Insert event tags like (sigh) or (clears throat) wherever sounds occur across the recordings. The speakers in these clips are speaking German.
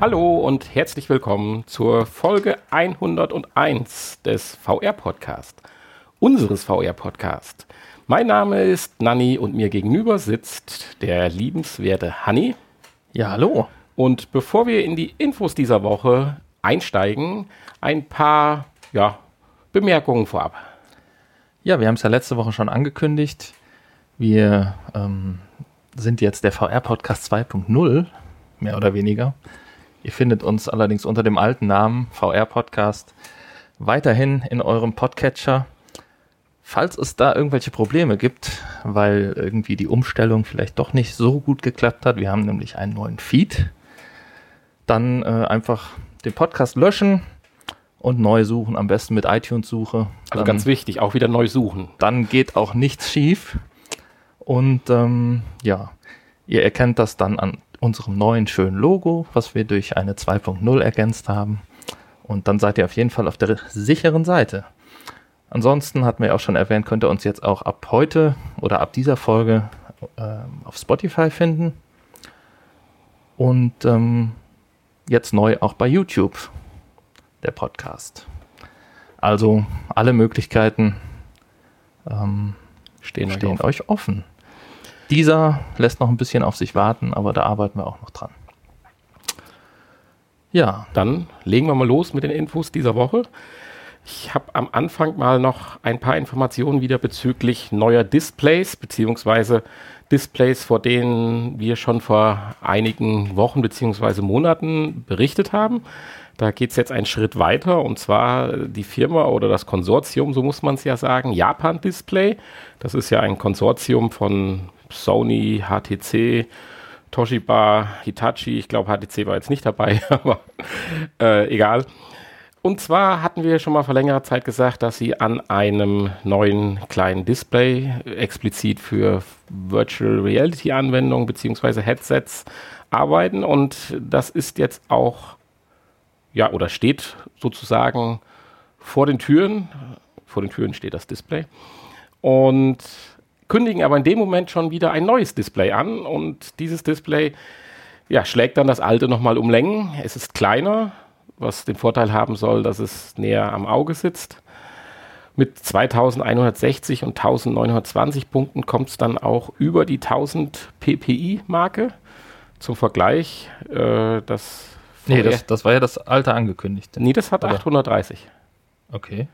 Hallo und herzlich willkommen zur Folge 101 des VR-Podcast, unseres VR-Podcast. Mein Name ist Nanni und mir gegenüber sitzt der liebenswerte Hanni. Ja, hallo. Und bevor wir in die Infos dieser Woche einsteigen, ein paar ja, Bemerkungen vorab. Ja, wir haben es ja letzte Woche schon angekündigt. Wir ähm, sind jetzt der VR-Podcast 2.0, mehr oder weniger. Ihr findet uns allerdings unter dem alten Namen VR-Podcast weiterhin in eurem Podcatcher. Falls es da irgendwelche Probleme gibt, weil irgendwie die Umstellung vielleicht doch nicht so gut geklappt hat, wir haben nämlich einen neuen Feed, dann äh, einfach den Podcast löschen und neu suchen, am besten mit iTunes-Suche. Also ganz wichtig, auch wieder neu suchen. Dann geht auch nichts schief. Und ähm, ja, ihr erkennt das dann an unserem neuen schönen Logo, was wir durch eine 2.0 ergänzt haben. Und dann seid ihr auf jeden Fall auf der sicheren Seite. Ansonsten hatten wir auch schon erwähnt, könnt ihr uns jetzt auch ab heute oder ab dieser Folge äh, auf Spotify finden. Und ähm, jetzt neu auch bei YouTube, der Podcast. Also alle Möglichkeiten ähm, stehen, stehen euch, euch offen. Dieser lässt noch ein bisschen auf sich warten, aber da arbeiten wir auch noch dran. Ja. Dann legen wir mal los mit den Infos dieser Woche. Ich habe am Anfang mal noch ein paar Informationen wieder bezüglich neuer Displays, beziehungsweise Displays, vor denen wir schon vor einigen Wochen beziehungsweise Monaten berichtet haben. Da geht es jetzt einen Schritt weiter und zwar die Firma oder das Konsortium, so muss man es ja sagen, Japan Display. Das ist ja ein Konsortium von Sony, HTC, Toshiba, Hitachi. Ich glaube, HTC war jetzt nicht dabei, (laughs) aber äh, egal. Und zwar hatten wir schon mal vor längerer Zeit gesagt, dass sie an einem neuen kleinen Display explizit für Virtual Reality Anwendungen bzw. Headsets arbeiten und das ist jetzt auch ja oder steht sozusagen vor den Türen. Vor den Türen steht das Display und kündigen aber in dem Moment schon wieder ein neues Display an und dieses Display ja, schlägt dann das alte nochmal um Längen. Es ist kleiner, was den Vorteil haben soll, dass es näher am Auge sitzt. Mit 2160 und 1920 Punkten kommt es dann auch über die 1000 PPI-Marke. Zum Vergleich, äh, das. Nee, das, das, war ja das alte angekündigte. Nee, das hat Oder? 830. Okay.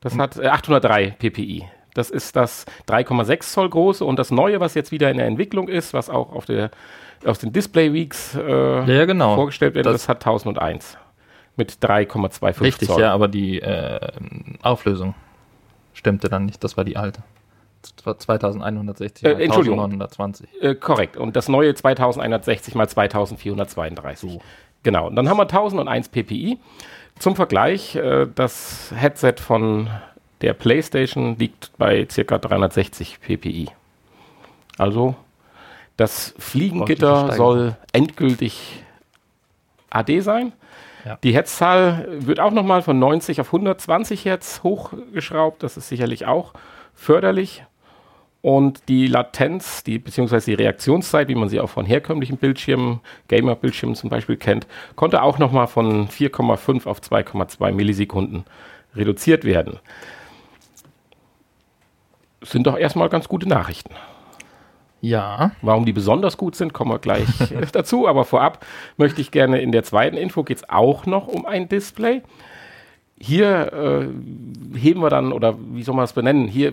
Das hat äh, 803 PPI. Das ist das 3,6 Zoll große und das neue, was jetzt wieder in der Entwicklung ist, was auch auf, der, auf den Display Weeks äh, ja, genau. vorgestellt wird, das, das hat 1001 mit 3,25 Richtig, Zoll. ja, aber die äh, Auflösung stimmte dann nicht. Das war die alte. 2160 äh, Entschuldigung. 1920. Äh, korrekt. Und das neue 2160 mal 2432. So. Genau. Und dann haben wir 1001 PPI. Zum Vergleich, äh, das Headset von der PlayStation liegt bei ca. 360 PPI. Also das Fliegengitter soll endgültig AD sein. Ja. Die Herzzahl wird auch nochmal von 90 auf 120 Hertz hochgeschraubt. Das ist sicherlich auch förderlich. Und die Latenz, die, beziehungsweise die Reaktionszeit, wie man sie auch von herkömmlichen Bildschirmen, Gamer-Bildschirmen zum Beispiel kennt, konnte auch nochmal von 4,5 auf 2,2 Millisekunden reduziert werden. Sind doch erstmal ganz gute Nachrichten. Ja. Warum die besonders gut sind, kommen wir gleich (laughs) dazu. Aber vorab möchte ich gerne in der zweiten Info geht es auch noch um ein Display. Hier äh, heben wir dann, oder wie soll man es benennen, hier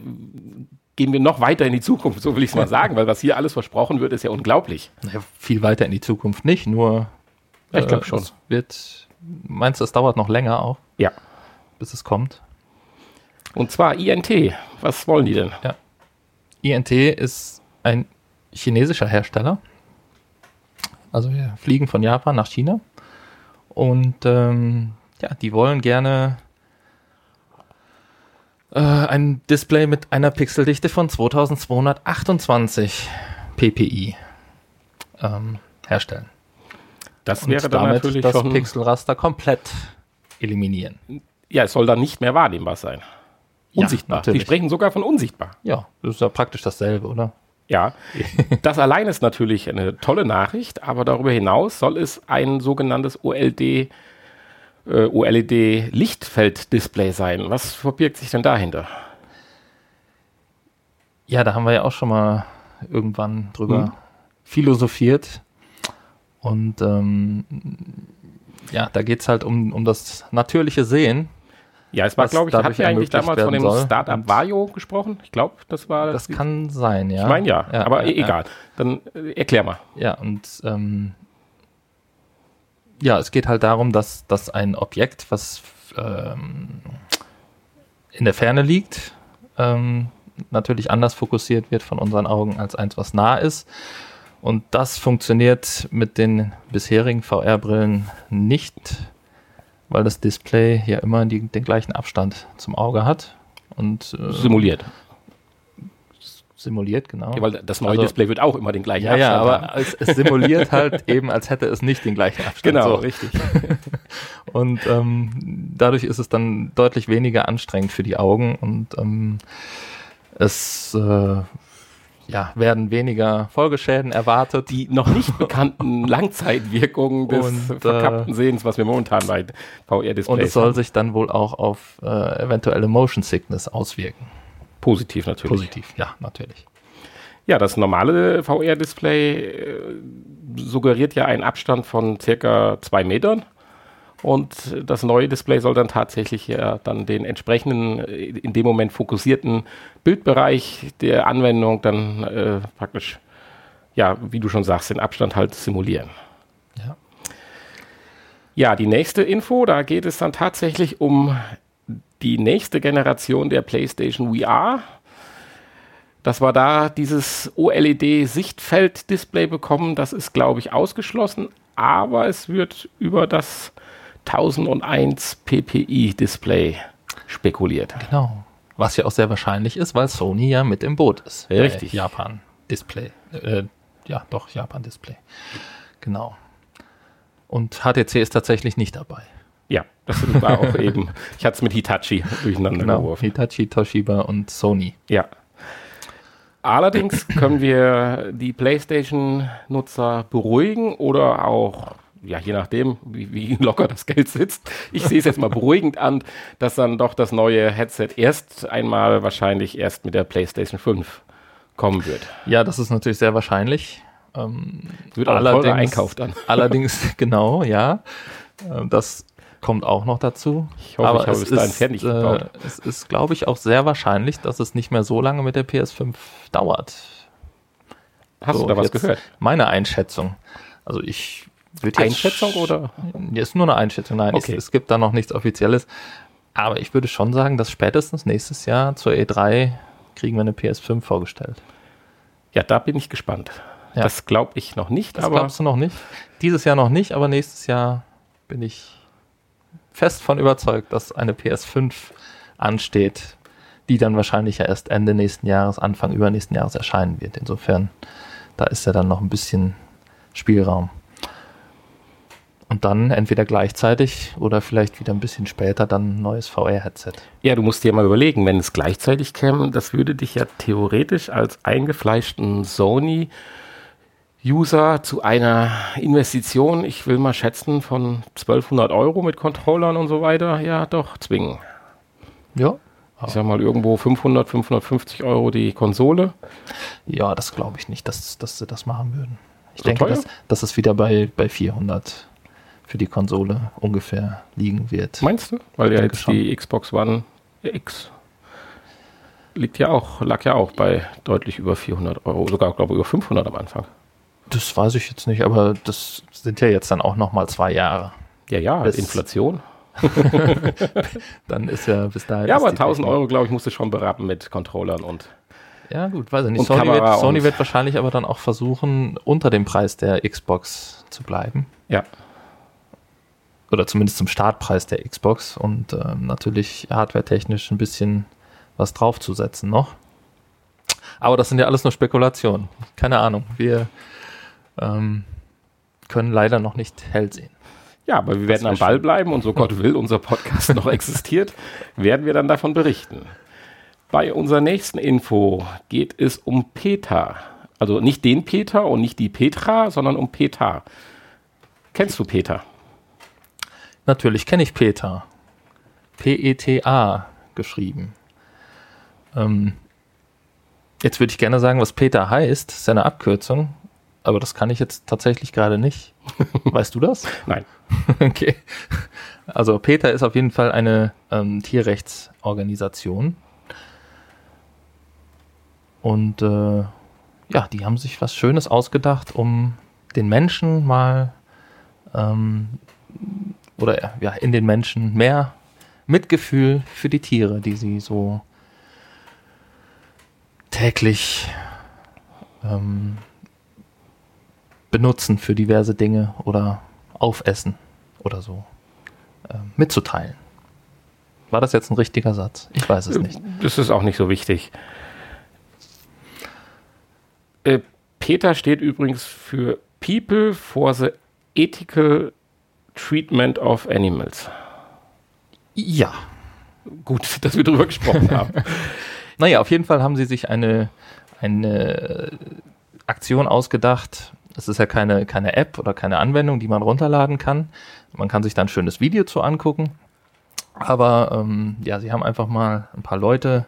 gehen wir noch weiter in die Zukunft, so will ich es mal (laughs) sagen, weil was hier alles versprochen wird, ist ja unglaublich. Ja, viel weiter in die Zukunft nicht, nur ja, ich glaube äh, schon. Wird, meinst du, es dauert noch länger auch? Ja. Bis es kommt? Und zwar INT. Was wollen die denn? Ja. INT ist ein chinesischer Hersteller. Also wir fliegen von Japan nach China. Und ähm, ja, die wollen gerne äh, ein Display mit einer Pixeldichte von 2228 ppi ähm, herstellen. Das wäre Und dann damit natürlich das Pixelraster komplett eliminieren. Ja, es soll dann nicht mehr wahrnehmbar sein. Unsichtbar. Ja, Die sprechen sogar von unsichtbar. Ja, das ist ja praktisch dasselbe, oder? Ja, (laughs) das allein ist natürlich eine tolle Nachricht, aber darüber hinaus soll es ein sogenanntes OLD, äh, OLED-Lichtfeld-Display sein. Was verbirgt sich denn dahinter? Ja, da haben wir ja auch schon mal irgendwann drüber hm. philosophiert. Und ähm, ja, da geht es halt um, um das natürliche Sehen. Ja, es war, glaube ich, hat wir eigentlich damals von dem soll. Startup Vario gesprochen? Ich glaube, das war. Das, das kann sein, ja. Ich meine ja, ja, aber ja, egal. Ja. Dann äh, erklär mal. Ja, und ähm, ja, es geht halt darum, dass, dass ein Objekt, was ähm, in der Ferne liegt, ähm, natürlich anders fokussiert wird von unseren Augen als eins, was nah ist. Und das funktioniert mit den bisherigen VR-Brillen nicht, weil das Display ja immer die, den gleichen Abstand zum Auge hat. Und, äh, simuliert. Simuliert, genau. Ja, weil das neue also, Display wird auch immer den gleichen ja, Abstand ja, aber haben. Es, es simuliert (laughs) halt eben, als hätte es nicht den gleichen Abstand. Genau, so. richtig. (laughs) und ähm, dadurch ist es dann deutlich weniger anstrengend für die Augen und ähm, es äh, ja, werden weniger Folgeschäden erwartet. Die noch nicht (laughs) bekannten Langzeitwirkungen des und, äh, verkappten Sehens, was wir momentan bei VR-Displays Und es soll sich dann wohl auch auf äh, eventuelle Motion Sickness auswirken. Positiv natürlich. Positiv, ja, natürlich. Ja, das normale VR-Display äh, suggeriert ja einen Abstand von circa zwei Metern. Und das neue Display soll dann tatsächlich ja dann den entsprechenden, äh, in dem Moment fokussierten Bildbereich der Anwendung dann äh, praktisch, ja, wie du schon sagst, den Abstand halt simulieren. Ja. Ja, die nächste Info, da geht es dann tatsächlich um die nächste Generation der PlayStation VR. Dass wir da dieses OLED-Sichtfeld-Display bekommen, das ist, glaube ich, ausgeschlossen. Aber es wird über das 1001 ppi-Display spekuliert. Genau. Was ja auch sehr wahrscheinlich ist, weil Sony ja mit im Boot ist. Richtig. Japan-Display. Äh, ja, doch, Japan-Display. Genau. Und HTC ist tatsächlich nicht dabei. Ja, das war auch (laughs) eben. Ich hatte es mit Hitachi durcheinander genau, geworfen. Hitachi, Toshiba und Sony. Ja. Allerdings können wir die PlayStation-Nutzer beruhigen oder auch ja, je nachdem, wie, wie, locker das Geld sitzt. Ich sehe es jetzt mal beruhigend an, dass dann doch das neue Headset erst einmal wahrscheinlich erst mit der PlayStation 5 kommen wird. Ja, das ist natürlich sehr wahrscheinlich. Ähm, wird auch allerdings, Einkauf dann. (laughs) Allerdings, genau, ja. Ähm, das kommt auch noch dazu. Ich hoffe, Aber ich habe es bis fertig äh, Es ist, glaube ich, auch sehr wahrscheinlich, dass es nicht mehr so lange mit der PS5 dauert. Hast so, du da was gehört? Meine Einschätzung. Also ich wird Einschätzung oder? Ist nur eine Einschätzung. Nein, okay. es, es, gibt da noch nichts Offizielles. Aber ich würde schon sagen, dass spätestens nächstes Jahr zur E3 kriegen wir eine PS5 vorgestellt. Ja, da bin ich gespannt. Ja. Das glaube ich noch nicht. Das glaubst du noch nicht? Dieses Jahr noch nicht, aber nächstes Jahr bin ich fest von überzeugt, dass eine PS5 ansteht, die dann wahrscheinlich ja erst Ende nächsten Jahres, Anfang übernächsten Jahres erscheinen wird. Insofern, da ist ja dann noch ein bisschen Spielraum. Und dann entweder gleichzeitig oder vielleicht wieder ein bisschen später dann ein neues VR-Headset. Ja, du musst dir mal überlegen, wenn es gleichzeitig käme, das würde dich ja theoretisch als eingefleischten Sony User zu einer Investition, ich will mal schätzen, von 1200 Euro mit Controllern und so weiter, ja doch zwingen. Ja. Ich sag mal irgendwo 500, 550 Euro die Konsole. Ja, das glaube ich nicht, dass, dass sie das machen würden. Ich so denke, dass, dass es wieder bei, bei 400 für die Konsole ungefähr liegen wird. Meinst du? Weil ja jetzt schon. die Xbox One X liegt ja auch, lag ja auch bei deutlich über 400 Euro, sogar glaube ich über 500 am Anfang. Das weiß ich jetzt nicht, aber das sind ja jetzt dann auch noch mal zwei Jahre. Ja, ja, bis Inflation. (laughs) dann ist ja bis dahin. Ja, aber 1000 Euro, glaube ich, musst du schon berappen mit Controllern und. Ja, gut, weiß ich nicht. Sony wird, Sony wird wahrscheinlich aber dann auch versuchen, unter dem Preis der Xbox zu bleiben. Ja oder zumindest zum Startpreis der Xbox und ähm, natürlich hardwaretechnisch ein bisschen was draufzusetzen noch. Aber das sind ja alles nur Spekulationen. Keine Ahnung. Wir ähm, können leider nicht hell sehen. Ja, aber wir werden am Ball bleiben und so Gott will unser Podcast noch existiert, werden wir dann davon berichten. Bei unserer nächsten Info geht es um PETA, Also nicht den Peter und nicht die Petra, sondern um Peter. Kennst du Peter? Natürlich kenne ich Peter. P-E-T-A geschrieben. Ähm, jetzt würde ich gerne sagen, was Peter heißt. Das ist ja eine Abkürzung. Aber das kann ich jetzt tatsächlich gerade nicht. (laughs) Weißt du das? Nein. (laughs) okay. Also Peter ist auf jeden Fall eine ähm, Tierrechtsorganisation. Und äh, ja, die haben sich was Schönes ausgedacht, um den Menschen mal ähm, oder ja, in den Menschen mehr Mitgefühl für die Tiere, die sie so täglich ähm, benutzen für diverse Dinge oder aufessen oder so äh, mitzuteilen. War das jetzt ein richtiger Satz? Ich weiß es nicht. Das ist auch nicht so wichtig. Äh, Peter steht übrigens für People for the Ethical Treatment of Animals. Ja. Gut, (laughs) dass wir darüber gesprochen (laughs) haben. Naja, auf jeden Fall haben sie sich eine, eine Aktion ausgedacht. Es ist ja keine, keine App oder keine Anwendung, die man runterladen kann. Man kann sich da ein schönes Video zu angucken. Aber ähm, ja, sie haben einfach mal ein paar Leute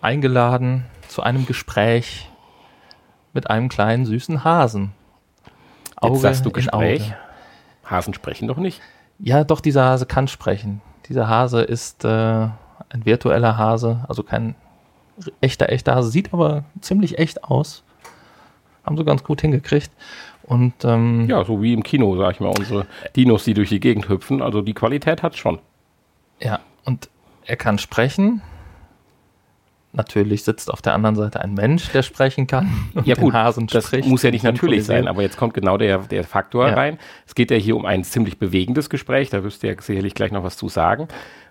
eingeladen zu einem Gespräch mit einem kleinen süßen Hasen. Auge Jetzt sagst du Gespräch. Hasen sprechen doch nicht. Ja, doch, dieser Hase kann sprechen. Dieser Hase ist äh, ein virtueller Hase, also kein echter, echter Hase, sieht aber ziemlich echt aus. Haben sie ganz gut hingekriegt. Und, ähm, ja, so wie im Kino, sag ich mal, unsere Dinos, die durch die Gegend hüpfen. Also die Qualität hat schon. Ja, und er kann sprechen. Natürlich sitzt auf der anderen Seite ein Mensch, der sprechen kann. (laughs) Ja gut, Hasen das spricht muss ja nicht natürlich sein, aber jetzt kommt genau der, der Faktor ja. rein. Es geht ja hier um ein ziemlich bewegendes Gespräch, da wirst du ja sicherlich gleich noch was zu sagen.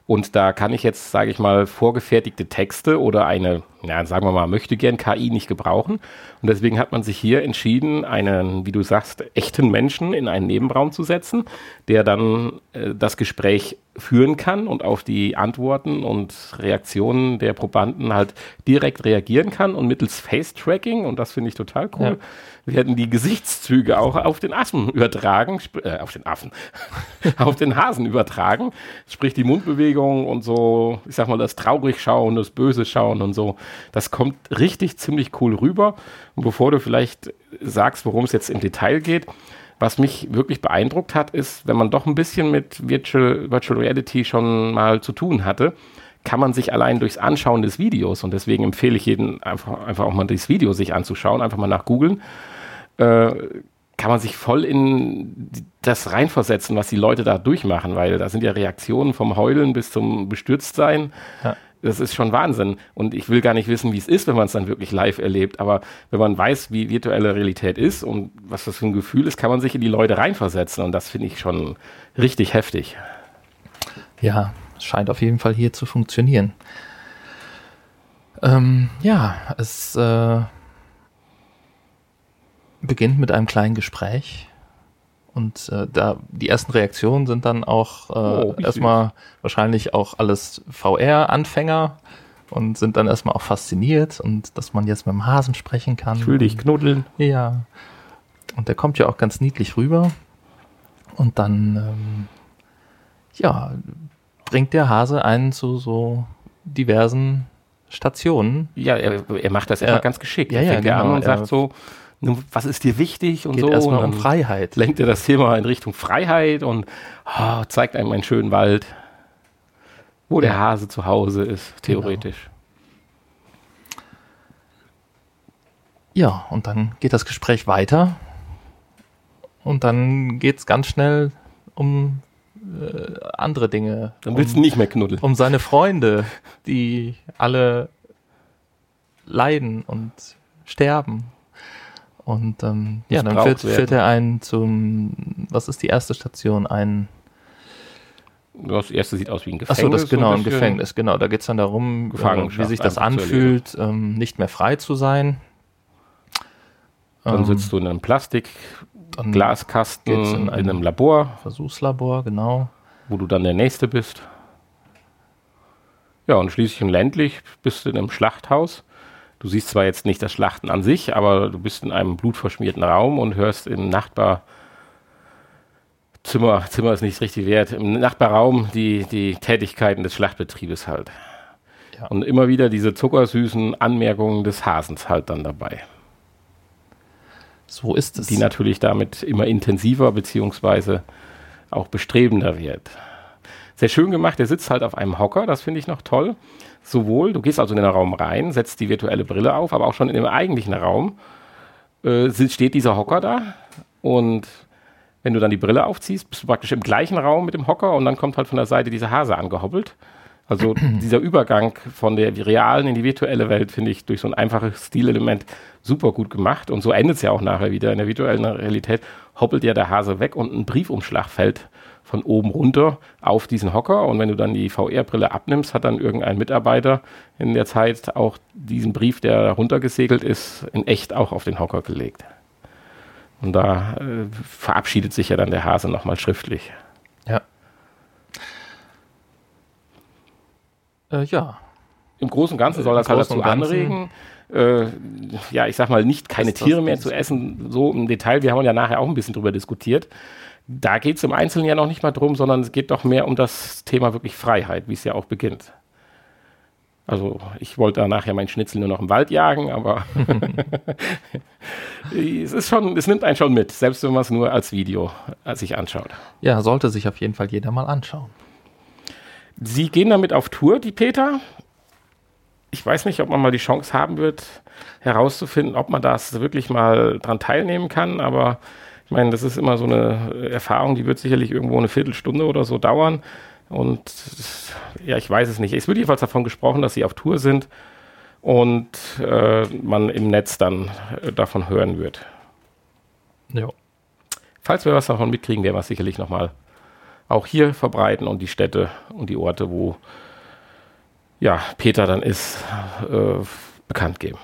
Und da kann ich jetzt, sage ich mal, vorgefertigte Texte oder eine, ja, sagen wir mal, möchte gern KI nicht gebrauchen. Und deswegen hat man sich hier entschieden, einen, wie du sagst, echten Menschen in einen Nebenraum zu setzen, der dann äh, das Gespräch führen kann und auf die Antworten und Reaktionen der Probanden halt direkt reagieren kann und mittels Face-Tracking, und das finde ich total cool, ja werden die Gesichtszüge auch auf den Affen übertragen, äh, auf den Affen, (laughs) auf den Hasen übertragen. Sprich die Mundbewegung und so, ich sag mal, das traurig schauen, das böse schauen und so. Das kommt richtig ziemlich cool rüber. Und bevor du vielleicht sagst, worum es jetzt im Detail geht, was mich wirklich beeindruckt hat, ist, wenn man doch ein bisschen mit Virtual, Virtual Reality schon mal zu tun hatte, kann man sich allein durchs Anschauen des Videos, und deswegen empfehle ich jedem einfach, einfach auch mal das Video sich anzuschauen, einfach mal nach googeln, äh, kann man sich voll in das reinversetzen, was die Leute da durchmachen, weil da sind ja Reaktionen vom Heulen bis zum Bestürztsein. Ja. Das ist schon Wahnsinn. Und ich will gar nicht wissen, wie es ist, wenn man es dann wirklich live erlebt. Aber wenn man weiß, wie virtuelle Realität ist und was das für ein Gefühl ist, kann man sich in die Leute reinversetzen. Und das finde ich schon richtig heftig. Ja, es scheint auf jeden Fall hier zu funktionieren. Ähm, ja, es äh, beginnt mit einem kleinen Gespräch. Und äh, da die ersten Reaktionen sind dann auch äh, oh, erstmal wahrscheinlich auch alles VR-Anfänger und sind dann erstmal auch fasziniert und dass man jetzt mit dem Hasen sprechen kann. Ich will dich knuddeln. Ja. Und der kommt ja auch ganz niedlich rüber. Und dann, ähm, ja, bringt der Hase einen zu so diversen Stationen. Ja, er, er macht das immer ganz geschickt. Ja, ja, genau. und sagt so, was ist dir wichtig und Geht so. Erstmal um Freiheit. Lenkt er das Thema in Richtung Freiheit und oh, zeigt einem einen schönen Wald, wo ja. der Hase zu Hause ist, genau. theoretisch. Genau. Ja, und dann geht das Gespräch weiter. Und dann geht es ganz schnell um äh, andere Dinge. Dann willst um, du nicht mehr knuddeln. Um seine Freunde, die alle leiden und sterben. Und ähm, ja, dann führt, führt, er einen zum, was ist die erste Station? Ein das erste sieht aus wie ein Gefängnis. Achso, das genau, ein Gefängnis, genau. Da geht es dann darum, äh, wie sich das anfühlt, ähm, nicht mehr frei zu sein. Dann ähm, sitzt du in einem Plastik-Glaskasten in, in, einem Labor. Versuchslabor, genau. Wo du dann der Nächste bist. Ja, und schließlich und ländlich bist du in einem Schlachthaus Du siehst zwar jetzt nicht das Schlachten an sich, aber du bist in einem blutverschmierten Raum und hörst im Nachbarzimmer, Zimmer ist nicht richtig wert, im Nachbarraum die, die Tätigkeiten des Schlachtbetriebes halt. Ja. Und immer wieder diese zuckersüßen Anmerkungen des Hasens halt dann dabei. So ist es. Die natürlich damit immer intensiver beziehungsweise auch bestrebender wird. Sehr schön gemacht, der sitzt halt auf einem Hocker, das finde ich noch toll. Sowohl, du gehst also in den Raum rein, setzt die virtuelle Brille auf, aber auch schon in dem eigentlichen Raum äh, steht dieser Hocker da und wenn du dann die Brille aufziehst, bist du praktisch im gleichen Raum mit dem Hocker und dann kommt halt von der Seite dieser Hase angehoppelt. Also (clears throat) dieser Übergang von der realen in die virtuelle Welt finde ich durch so ein einfaches Stilelement super gut gemacht. Und so endet es ja auch nachher wieder. In der virtuellen Realität hoppelt ja der Hase weg und ein Briefumschlag fällt von oben runter auf diesen Hocker. Und wenn du dann die VR-Brille abnimmst, hat dann irgendein Mitarbeiter in der Zeit auch diesen Brief, der runtergesegelt ist, in echt auch auf den Hocker gelegt. Und da äh, verabschiedet sich ja dann der Hase nochmal schriftlich. Ja. Äh, ja. Im Großen und Ganzen soll das halt dazu anregen, äh, ja, ich sag mal, nicht keine Tiere mehr zu essen, so im Detail. Wir haben ja nachher auch ein bisschen drüber diskutiert. Da geht es im Einzelnen ja noch nicht mal drum, sondern es geht doch mehr um das Thema wirklich Freiheit, wie es ja auch beginnt. Also ich wollte da nachher meinen Schnitzel nur noch im Wald jagen, aber (laughs) es ist schon, es nimmt einen schon mit, selbst wenn man es nur als Video sich anschaut. Ja, sollte sich auf jeden Fall jeder mal anschauen. Sie gehen damit auf Tour, die Peter. Ich weiß nicht, ob man mal die Chance haben wird, herauszufinden, ob man das wirklich mal dran teilnehmen kann, aber ich meine, das ist immer so eine Erfahrung, die wird sicherlich irgendwo eine Viertelstunde oder so dauern. Und ja, ich weiß es nicht. Es wird jedenfalls davon gesprochen, dass sie auf Tour sind und äh, man im Netz dann äh, davon hören wird. Ja. Falls wir was davon mitkriegen, werden wir es sicherlich nochmal auch hier verbreiten und die Städte und die Orte, wo ja, Peter dann ist, äh, bekannt geben.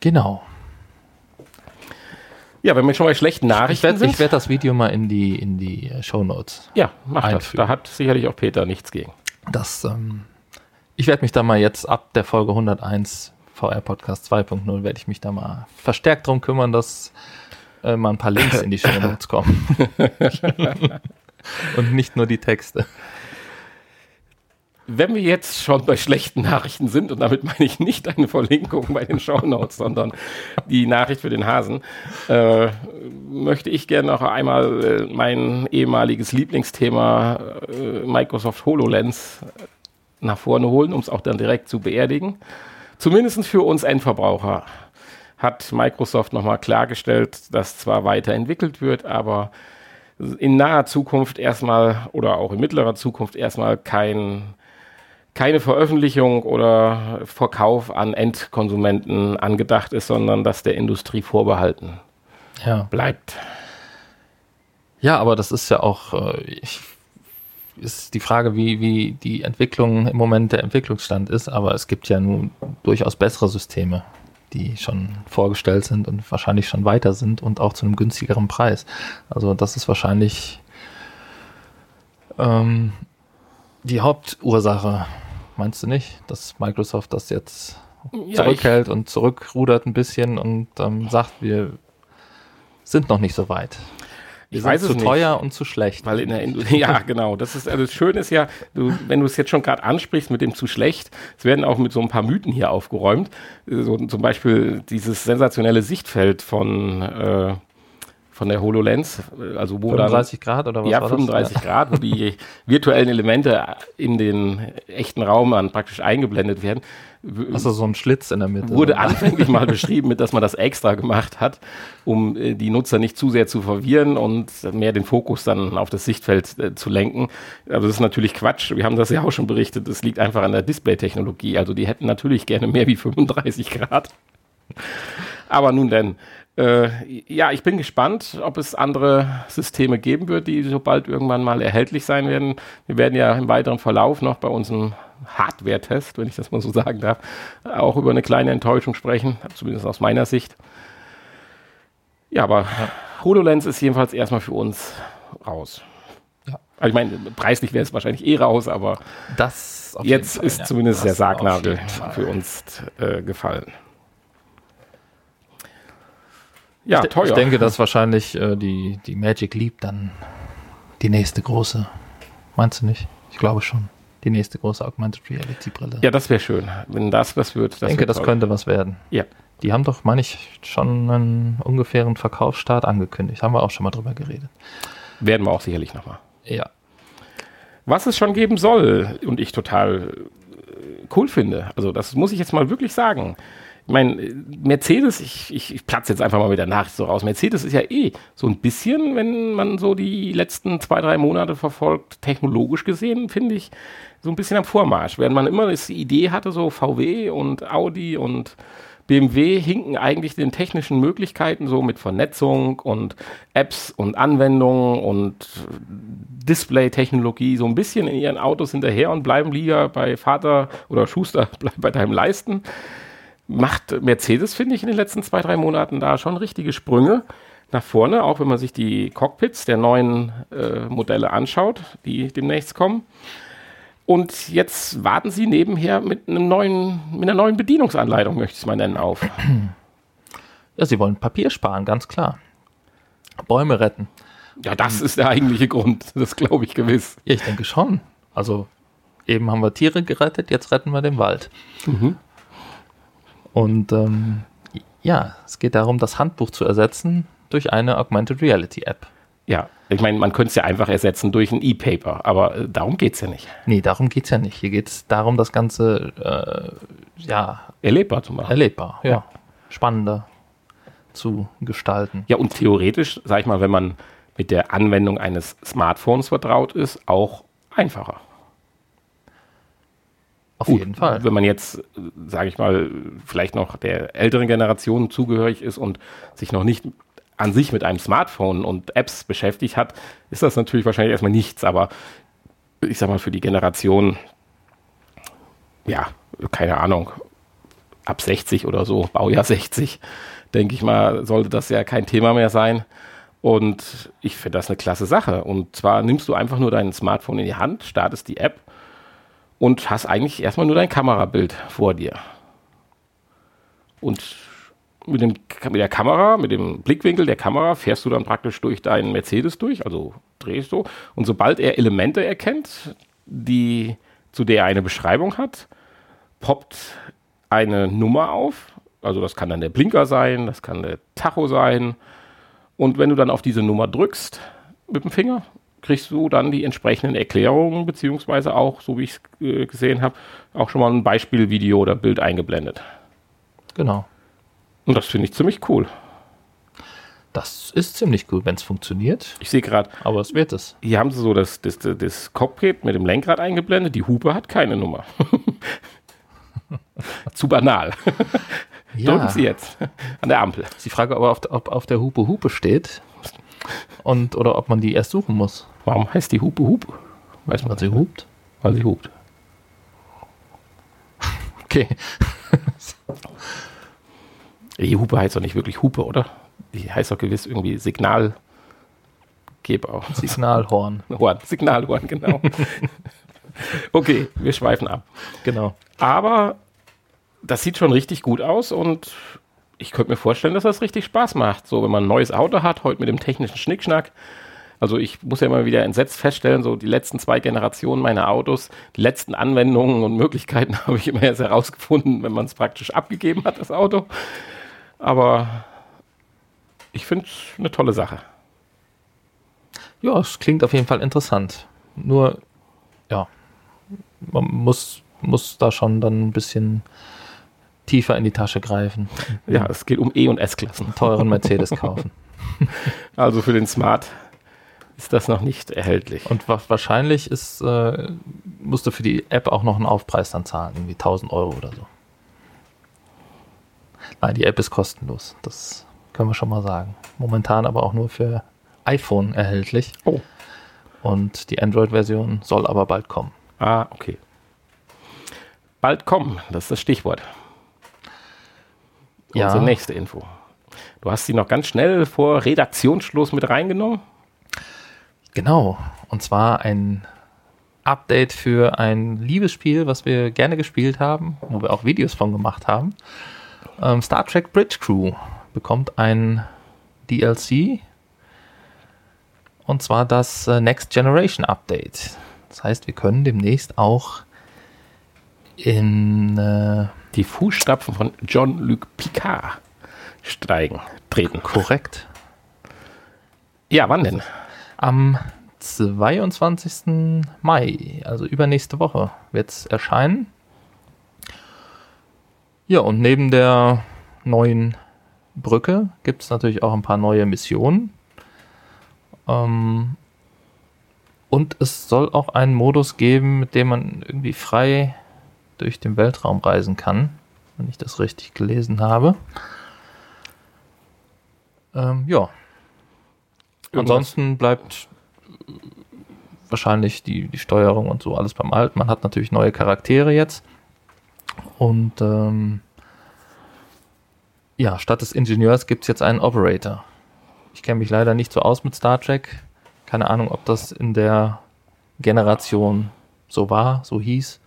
Genau. Ja, wenn wir schon bei schlechten Nachrichten ich werd, sind. Ich werde das Video mal in die, in die äh, Show Notes. Ja, mach einfügen. das. Da hat sicherlich auch Peter nichts gegen. Das, ähm, ich werde mich da mal jetzt ab der Folge 101 VR Podcast 2.0 werde ich mich da mal verstärkt drum kümmern, dass äh, mal ein paar Links in die Show Notes kommen. (laughs) (laughs) Und nicht nur die Texte. Wenn wir jetzt schon bei schlechten Nachrichten sind, und damit meine ich nicht eine Verlinkung bei den Show Notes, sondern die Nachricht für den Hasen, äh, möchte ich gerne noch einmal äh, mein ehemaliges Lieblingsthema äh, Microsoft HoloLens nach vorne holen, um es auch dann direkt zu beerdigen. Zumindest für uns Endverbraucher hat Microsoft nochmal klargestellt, dass zwar weiterentwickelt wird, aber in naher Zukunft erstmal oder auch in mittlerer Zukunft erstmal kein, keine Veröffentlichung oder Verkauf an Endkonsumenten angedacht ist, sondern dass der Industrie vorbehalten ja. bleibt. Ja, aber das ist ja auch, äh, ich, ist die Frage, wie, wie die Entwicklung im Moment der Entwicklungsstand ist, aber es gibt ja nun durchaus bessere Systeme die schon vorgestellt sind und wahrscheinlich schon weiter sind und auch zu einem günstigeren Preis. Also das ist wahrscheinlich ähm, die Hauptursache, meinst du nicht, dass Microsoft das jetzt ja, zurückhält und zurückrudert ein bisschen und ähm, sagt, wir sind noch nicht so weit. Ich weiß zu es teuer nicht, und zu schlecht. Weil in der (laughs) ja, genau. Das ist also das Schöne ist ja, du, wenn du es jetzt schon gerade ansprichst mit dem zu schlecht, es werden auch mit so ein paar Mythen hier aufgeräumt. So zum Beispiel dieses sensationelle Sichtfeld von äh, von der HoloLens, also wo 35 dann, Grad oder was Ja, 35 das? Grad, wo die (laughs) virtuellen Elemente in den echten Raum dann praktisch eingeblendet werden. Also so ein Schlitz in der Mitte. Wurde so. (laughs) anfänglich mal beschrieben, mit, dass man das extra gemacht hat, um äh, die Nutzer nicht zu sehr zu verwirren und mehr den Fokus dann auf das Sichtfeld äh, zu lenken. Aber das ist natürlich Quatsch. Wir haben das ja auch schon berichtet. Das liegt einfach an der Display-Technologie. Also die hätten natürlich gerne mehr wie 35 Grad. Aber nun denn, äh, ja, ich bin gespannt, ob es andere Systeme geben wird, die sobald irgendwann mal erhältlich sein werden. Wir werden ja im weiteren Verlauf noch bei unserem Hardware-Test, wenn ich das mal so sagen darf, auch über eine kleine Enttäuschung sprechen, zumindest aus meiner Sicht. Ja, aber HoloLens ist jedenfalls erstmal für uns raus. Ja. Also ich meine, preislich wäre es wahrscheinlich eh raus, aber das jetzt Fall, ist ja. zumindest das der Sargnagel für uns äh, gefallen. Ja, ich, teuer. Ich denke, dass wahrscheinlich äh, die, die Magic Leap dann die nächste große. Meinst du nicht? Ich glaube schon. Die nächste große Augmented Reality Brille. Ja, das wäre schön, wenn das was wird. ich denke, das könnte was werden. Ja. Die haben doch, meine ich, schon einen ungefähren Verkaufsstart angekündigt. Haben wir auch schon mal drüber geredet. Werden wir auch sicherlich nochmal. Ja. Was es schon geben soll und ich total äh, cool finde, also das muss ich jetzt mal wirklich sagen. Ich meine, Mercedes, ich, ich, ich platze jetzt einfach mal mit der Nachricht so raus. Mercedes ist ja eh so ein bisschen, wenn man so die letzten zwei, drei Monate verfolgt, technologisch gesehen, finde ich, so ein bisschen am Vormarsch. Während man immer die Idee hatte, so VW und Audi und BMW hinken eigentlich den technischen Möglichkeiten so mit Vernetzung und Apps und Anwendungen und Display-Technologie so ein bisschen in ihren Autos hinterher und bleiben lieber bei Vater oder Schuster, (laughs) bleib bei deinem Leisten. Macht Mercedes, finde ich, in den letzten zwei, drei Monaten da schon richtige Sprünge nach vorne, auch wenn man sich die Cockpits der neuen äh, Modelle anschaut, die demnächst kommen. Und jetzt warten sie nebenher mit, einem neuen, mit einer neuen Bedienungsanleitung, möchte ich es mal nennen, auf. Ja, sie wollen Papier sparen, ganz klar. Bäume retten. Ja, das ist der eigentliche Grund. Das glaube ich gewiss. Ja, ich denke schon. Also eben haben wir Tiere gerettet, jetzt retten wir den Wald. Mhm. Und ähm, ja, es geht darum, das Handbuch zu ersetzen durch eine Augmented Reality App. Ja, ich meine, man könnte es ja einfach ersetzen durch ein E-Paper, aber äh, darum geht es ja nicht. Nee, darum geht es ja nicht. Hier geht es darum, das Ganze äh, ja, erlebbar zu machen. Erlebbar, ja. ja. Spannender zu gestalten. Ja, und theoretisch, sag ich mal, wenn man mit der Anwendung eines Smartphones vertraut ist, auch einfacher. Auf Gut, jeden Fall. Wenn man jetzt, sage ich mal, vielleicht noch der älteren Generation zugehörig ist und sich noch nicht an sich mit einem Smartphone und Apps beschäftigt hat, ist das natürlich wahrscheinlich erstmal nichts, aber ich sag mal für die Generation, ja, keine Ahnung, ab 60 oder so, Baujahr 60, denke ich mal, sollte das ja kein Thema mehr sein. Und ich finde das eine klasse Sache. Und zwar nimmst du einfach nur dein Smartphone in die Hand, startest die App und hast eigentlich erstmal nur dein Kamerabild vor dir. Und mit, dem, mit der Kamera, mit dem Blickwinkel der Kamera fährst du dann praktisch durch deinen Mercedes durch, also drehst du. Und sobald er Elemente erkennt, die, zu der er eine Beschreibung hat, poppt eine Nummer auf. Also das kann dann der Blinker sein, das kann der Tacho sein. Und wenn du dann auf diese Nummer drückst mit dem Finger, kriegst du dann die entsprechenden Erklärungen, beziehungsweise auch, so wie ich es äh, gesehen habe, auch schon mal ein Beispielvideo oder Bild eingeblendet. Genau. Und das finde ich ziemlich cool. Das ist ziemlich cool, wenn es funktioniert. Ich sehe gerade. Aber es wird es. Hier haben sie so das, das, das Cockpit mit dem Lenkrad eingeblendet. Die Hupe hat keine Nummer. (laughs) Zu banal. (laughs) Ja. Drücken Sie jetzt an der Ampel. Die Frage, ob auf, ob auf der Hupe Hupe steht und oder ob man die erst suchen muss. Warum heißt die Hupe Hupe? Weiß man, weil sie hupt? Weil sie hupt. (laughs) Okay. Die Hupe heißt doch nicht wirklich Hupe, oder? Die heißt doch gewiss irgendwie Signal. auch. Signalhorn. (laughs) Horn, Signalhorn, genau. (laughs) okay, wir schweifen ab. Genau. Aber das sieht schon richtig gut aus und ich könnte mir vorstellen, dass das richtig Spaß macht. So, wenn man ein neues Auto hat, heute mit dem technischen Schnickschnack. Also ich muss ja immer wieder entsetzt feststellen, so die letzten zwei Generationen meiner Autos, die letzten Anwendungen und Möglichkeiten (laughs) habe ich immer erst herausgefunden, wenn man es praktisch abgegeben hat, das Auto. Aber ich finde es eine tolle Sache. Ja, es klingt auf jeden Fall interessant. Nur, ja, man muss, muss da schon dann ein bisschen tiefer in die Tasche greifen. Ja, es geht um E- und S-Klassen. Teuren Mercedes kaufen. (laughs) Also für den Smart ist das noch nicht erhältlich. Und wa wahrscheinlich ist, äh, musst du für die App auch noch einen Aufpreis dann zahlen, irgendwie 1000 Euro oder so. Nein, die App ist kostenlos. Das können wir schon mal sagen. Momentan aber auch nur für iPhone erhältlich. Oh. Und die Android-Version soll aber bald kommen. Ah, okay. Bald kommen, das ist das Stichwort. Ja. Unsere nächste Info. Du hast sie noch ganz schnell vor Redaktionsschluss mit reingenommen. Genau. Und zwar ein Update für ein Liebesspiel, was wir gerne gespielt haben, wo wir auch Videos von gemacht haben. Ähm, Star Trek Bridge Crew bekommt ein DLC. Und zwar das äh, Next Generation Update. Das heißt, wir können demnächst auch in äh, Die Fußstapfen von John-Luc Picard steigen, treten. korrekt Ja, wann denn? am 22. Mai, also übernächste Woche, wird es erscheinen. Ja, und neben der neuen Brücke gibt es natürlich auch ein paar neue Missionen. Ähm, und es soll auch einen Modus geben, mit dem man irgendwie frei durch den Weltraum reisen kann, wenn ich das richtig gelesen habe. Ähm, ja, Ansonsten bleibt wahrscheinlich die, die Steuerung und so alles beim Alten. Man hat natürlich neue Charaktere jetzt. Und ähm, ja, statt des Ingenieurs gibt es jetzt einen Operator. Ich kenne mich leider nicht so aus mit Star Trek. Keine Ahnung, ob das in der Generation so war, so hieß.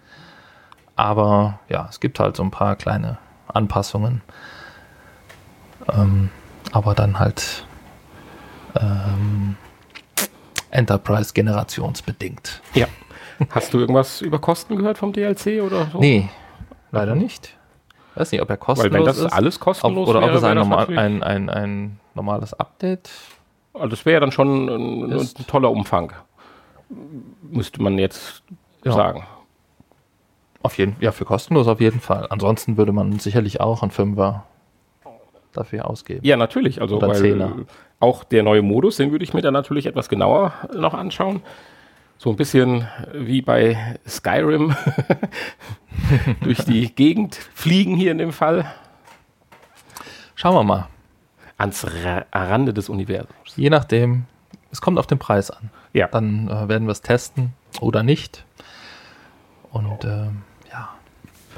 Aber ja, es gibt halt so ein paar kleine Anpassungen. Ähm, aber dann halt ähm, Enterprise-generationsbedingt. Ja. Hast du irgendwas über Kosten gehört vom DLC oder so? Nee, leider nicht. Weiß nicht, ob er kostenlos Weil wenn das ist. alles kostenlos ob, oder wäre, ob es ein, normal, ein, ein, ein normales Update Also das wäre ja dann schon ein, ein Ist- toller Umfang. Müsste man jetzt Ja. sagen. Auf jeden, ja, für kostenlos auf jeden Fall. Ansonsten würde man sicherlich auch einen Fünfer dafür ausgeben. Ja, natürlich. Also Oder weil Zehner. auch der neue Modus, den würde ich mir dann natürlich etwas genauer noch anschauen. So ein bisschen wie bei Skyrim (laughs) durch die Gegend fliegen hier in dem Fall Schauen wir mal. ans Ra Rande des Universums. Je nachdem, es kommt auf den Preis an. Ja. Dann äh, werden wir es testen oder nicht. Und ja,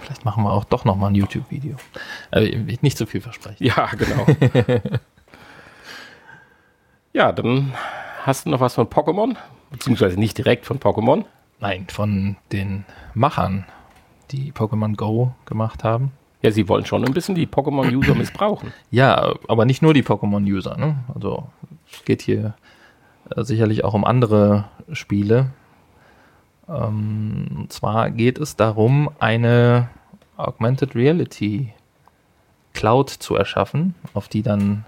vielleicht machen wir auch doch nochmal ein YouTube-Video. Äh, nicht zu viel versprechen. Ja, genau. (laughs) ja, dann hast du noch was von Pokémon, beziehungsweise nicht direkt von Pokémon. Nein, von den Machern, die Pokémon Go gemacht haben. Ja, sie wollen schon ein bisschen die Pokémon-User missbrauchen. (clears throat) Ja, aber nicht nur die Pokémon-User. Ne? Also es geht hier äh, sicherlich auch um andere Spiele. Ähm, und zwar geht es darum, eine Augmented Reality Cloud zu erschaffen, auf die dann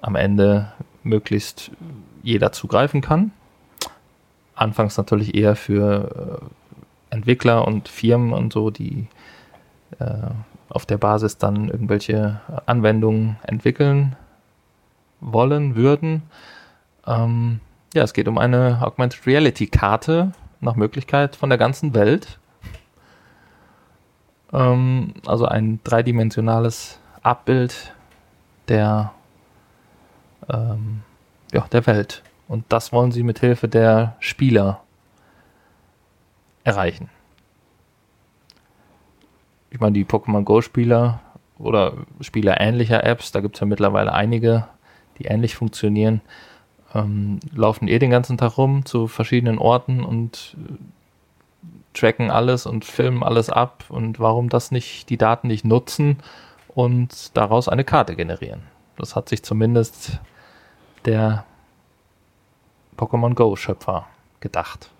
am Ende möglichst jeder zugreifen kann. Anfangs natürlich eher für äh, Entwickler und Firmen und so, die äh, auf der Basis dann irgendwelche Anwendungen entwickeln wollen würden. Ähm, ja, es geht um eine Augmented Reality Karte nach Möglichkeit von der ganzen Welt. Ähm, also ein dreidimensionales Abbild der, ähm, ja, der Welt. Und das wollen sie mit Hilfe der Spieler erreichen. Ich meine, die Pokémon Go-Spieler oder Spieler ähnlicher Apps, da gibt es ja mittlerweile einige, die ähnlich funktionieren, ähm, laufen eh den ganzen Tag rum zu verschiedenen Orten und äh, tracken alles und filmen alles ab. Und warum das nicht, die Daten nicht nutzen und daraus eine Karte generieren? Das hat sich zumindest der Pokémon Go-Schöpfer gedacht.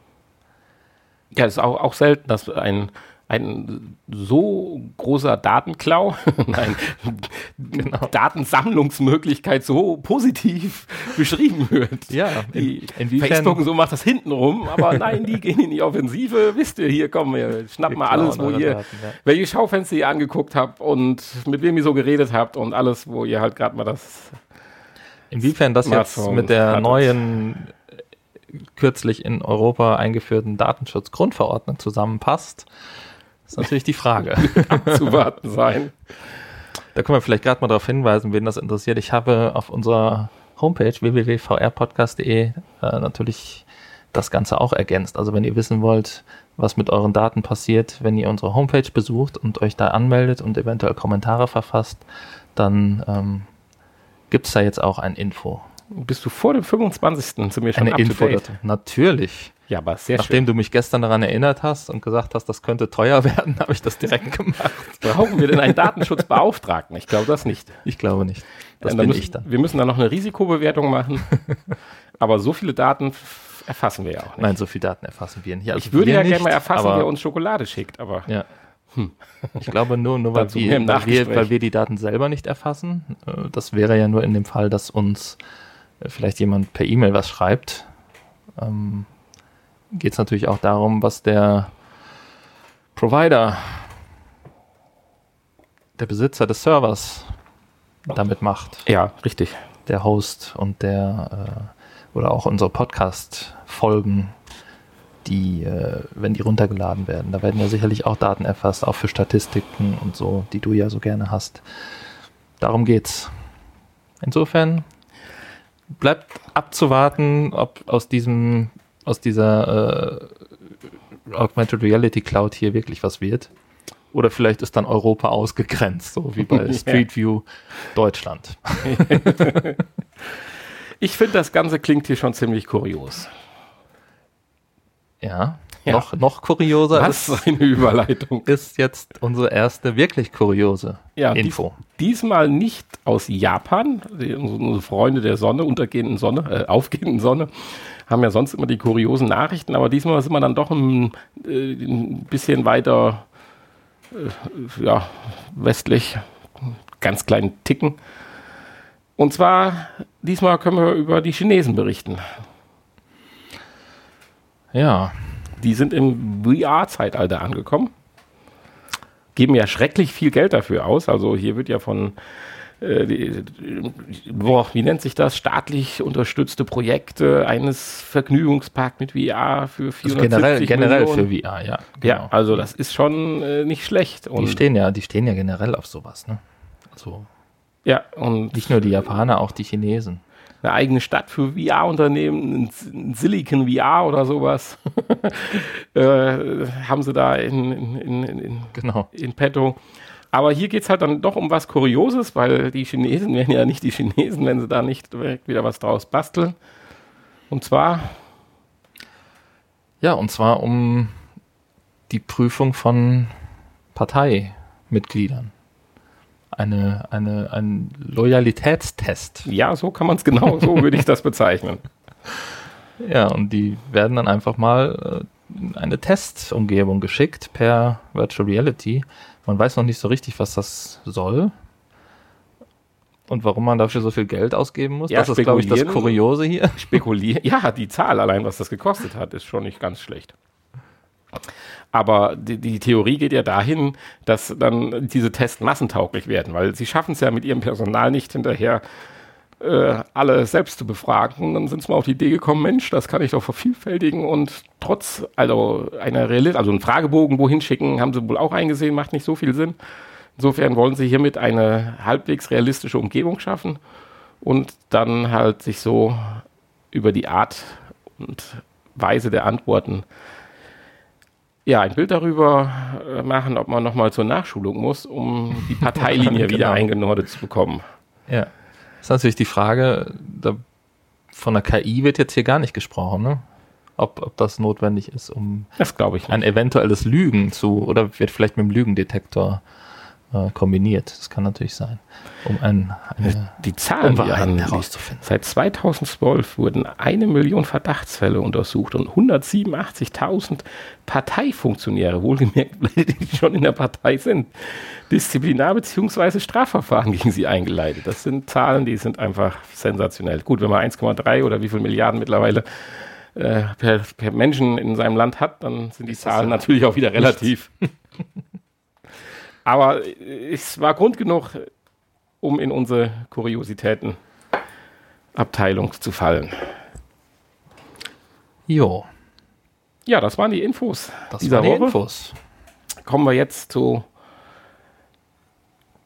Ja, es ist auch, auch selten, dass ein, ein so großer Datenklau, (laughs) nein, Datensammlungsmöglichkeit so positiv beschrieben wird. Ja, Die in- Facebook so macht das hintenrum, aber nein, die gehen in die Offensive. Wisst ihr, hier kommen wir, schnappen mal alles, wo ihr, Daten, ja. welche Schaufenster ihr angeguckt habt und mit wem ihr so geredet habt und alles, wo ihr halt gerade mal das Inwiefern das jetzt mit der neuen kürzlich in Europa eingeführten Datenschutzgrundverordnung zusammenpasst, ist natürlich die Frage. (laughs) zu warten sein. Da können wir vielleicht gerade mal darauf hinweisen, wen das interessiert. Ich habe auf unserer Homepage www.vrpodcast.de äh, natürlich das Ganze auch ergänzt. Also wenn ihr wissen wollt, was mit euren Daten passiert, wenn ihr unsere Homepage besucht und euch da anmeldet und eventuell Kommentare verfasst, dann ähm, gibt es da jetzt auch ein Info. Bist du vor dem 25. zu mir schon Eine Info dazu. Natürlich. Ja, aber sehr Nachdem schön. du mich gestern daran erinnert hast und gesagt hast, das könnte teuer (laughs) werden, habe ich das direkt gemacht. Brauchen wir denn einen Datenschutzbeauftragten? Ich glaube das nicht. Ich glaube nicht. Das Ja, bin müssen, ich dann. Wir müssen da noch eine Risikobewertung machen. aber so viele Daten erfassen wir ja auch nicht. Nein, so viel Daten erfassen wir nicht. Also ich würde ja nicht, gerne mal erfassen, wer uns Schokolade schickt, aber Ja. Ich glaube nur, nur weil, wir, weil, wir, weil wir die Daten selber nicht erfassen. Äh, Das wäre ja nur in dem Fall, dass uns äh, vielleicht jemand per E-Mail was schreibt. Ähm, Geht es natürlich auch darum, was der Provider, der Besitzer des Servers damit macht. ja, richtig. Der Host und der äh, oder auch unsere Podcast-Folgen, die, äh, wenn die runtergeladen werden, da werden ja sicherlich auch Daten erfasst, auch für Statistiken und so, die du ja so gerne hast. Darum geht's. Insofern bleibt abzuwarten, ob aus diesem, aus dieser äh, Augmented Reality Cloud hier wirklich was wird. Oder vielleicht ist dann Europa ausgegrenzt, so wie bei. (laughs) Street View Deutschland. (laughs) Ich finde, das Ganze klingt hier schon ziemlich kurios. Ja. Ja. Noch, noch kurioser Was ist, eine Überleitung. (laughs) ist jetzt unsere erste wirklich kuriose Ja, Info. Diesmal nicht aus Japan. Unsere Freunde der Sonne, untergehenden Sonne, äh, aufgehenden Sonne, haben ja sonst immer die kuriosen Nachrichten, aber diesmal sind wir dann doch ein, äh, ein bisschen weiter äh, ja, westlich, ganz kleinen Ticken. Und zwar, diesmal können wir über die Chinesen berichten. Ja, Die sind im VR-Zeitalter angekommen. Geben ja schrecklich viel Geld dafür aus. Also hier wird ja von, die, boah, wie nennt sich das, staatlich unterstützte Projekte eines Vergnügungsparks mit VR für 470 also generell, generell Millionen. für VR, ja. Ja, also das ist schon äh, nicht schlecht. die Und, stehen ja, die stehen ja generell auf sowas, ne? Also ja, und nicht nur die Japaner, auch die Chinesen. eine eigene Stadt für VR-Unternehmen, ein Silicon VR oder sowas, (laughs) äh, haben sie da in, in, in, in, Genau. in petto. Aber hier geht es halt dann doch um was Kurioses, weil die Chinesen wären ja nicht die Chinesen, wenn sie da nicht direkt wieder was draus basteln. Und zwar, Ja, und zwar um die Prüfung von Parteimitgliedern. Eine, eine, ein Loyalitätstest. ja, so kann man es genau, so würde ich das bezeichnen. (laughs) Ja, und die werden dann einfach mal äh, in eine Testumgebung geschickt per Virtual Reality. Man weiß noch nicht so richtig, was das soll. Und warum man dafür so viel Geld ausgeben muss. Ja, das ist, glaube ich, das. Kuriose hier. (laughs) Spekulieren. Ja, die Zahl allein, was das gekostet hat, ist schon nicht ganz schlecht. Aber die, die Theorie geht ja dahin, dass dann diese Tests massentauglich werden, weil sie schaffen es ja mit ihrem Personal nicht hinterher, äh, alle selbst zu befragen. Dann sind sie mal auf die Idee gekommen, Mensch, das kann ich doch vervielfältigen und trotz, also einer Reali also einen Fragebogen wohin schicken, haben sie wohl auch eingesehen, macht nicht so viel Sinn. Insofern wollen sie hiermit eine halbwegs realistische Umgebung schaffen und dann halt sich so über die Art und Weise der Antworten ja, ein Bild darüber äh, machen, ob man nochmal zur Nachschulung muss, um die (laughs) Parteilinie wieder Genau. eingenordet zu bekommen. Ja. Das ist natürlich die Frage, da, von der KI wird jetzt hier gar nicht gesprochen, ne? Ob, ob das notwendig ist, um Das glaube ich nicht. ein eventuelles Lügen zu, oder wird vielleicht mit dem Lügendetektor äh, kombiniert. Das kann natürlich sein. Um ein, eine Die Zahlen, Unwahrheiten an, herauszufinden. Seit 2012 wurden eine Million Verdachtsfälle untersucht und 187.000 Parteifunktionäre, wohlgemerkt, (laughs) die schon in der Partei sind, Disziplinar- bzw. Strafverfahren gegen sie eingeleitet. Das sind Zahlen, die sind einfach sensationell. Gut, wenn man 1,3 oder wie viel Milliarden mittlerweile äh, per, per Menschen in seinem Land hat, dann sind die Zahlen natürlich auch wieder relativ. (laughs) Aber es war Grund genug, um in unsere Kuriositäten Abteilung zu fallen. Jo, Ja, das waren die Infos das dieser waren die Woche. Infos. Kommen wir jetzt zu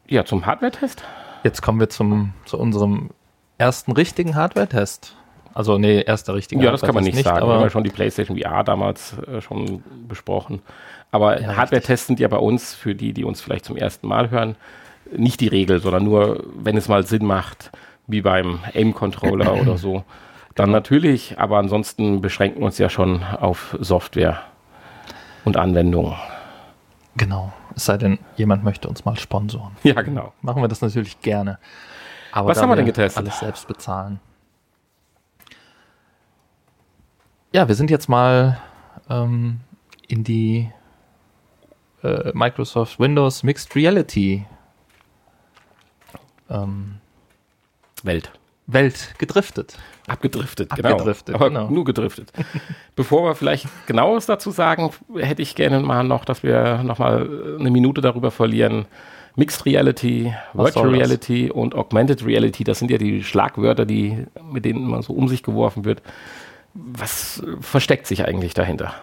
ja, zum Hardware-Test. Jetzt kommen wir zum, zu unserem ersten richtigen Hardware-Test. Also, nee, erster richtiger Ja, das kann man Hardware-Test nicht sagen. Wir haben aber ja schon die PlayStation VR damals äh, schon besprochen. Aber Ja, Hardware-Tests sind ja bei uns, für die, die uns vielleicht zum ersten Mal hören, nicht die Regel, sondern nur, wenn es mal Sinn macht, wie beim Aim-Controller oder so. Dann natürlich, aber ansonsten beschränken wir uns ja schon auf Software und Anwendungen. Genau. Es sei denn, jemand möchte uns mal sponsoren. Ja, genau. Machen wir das natürlich gerne. Aber Was haben wir denn getestet? Alles selbst bezahlen. Ja, wir sind jetzt mal ähm, in die äh, Microsoft Windows Mixed Reality ähm, Welt. Welt gedriftet. Abgedriftet, Abgedriftet, genau. Aber genau. nur gedriftet. (laughs) Bevor wir vielleicht genaues dazu sagen, hätte ich gerne mal noch, dass wir noch mal eine Minute darüber verlieren. Mixed Reality, Was Virtual? Reality und Augmented Reality, das sind ja die Schlagwörter, die, mit denen man so um sich geworfen wird. Was äh, versteckt sich eigentlich dahinter?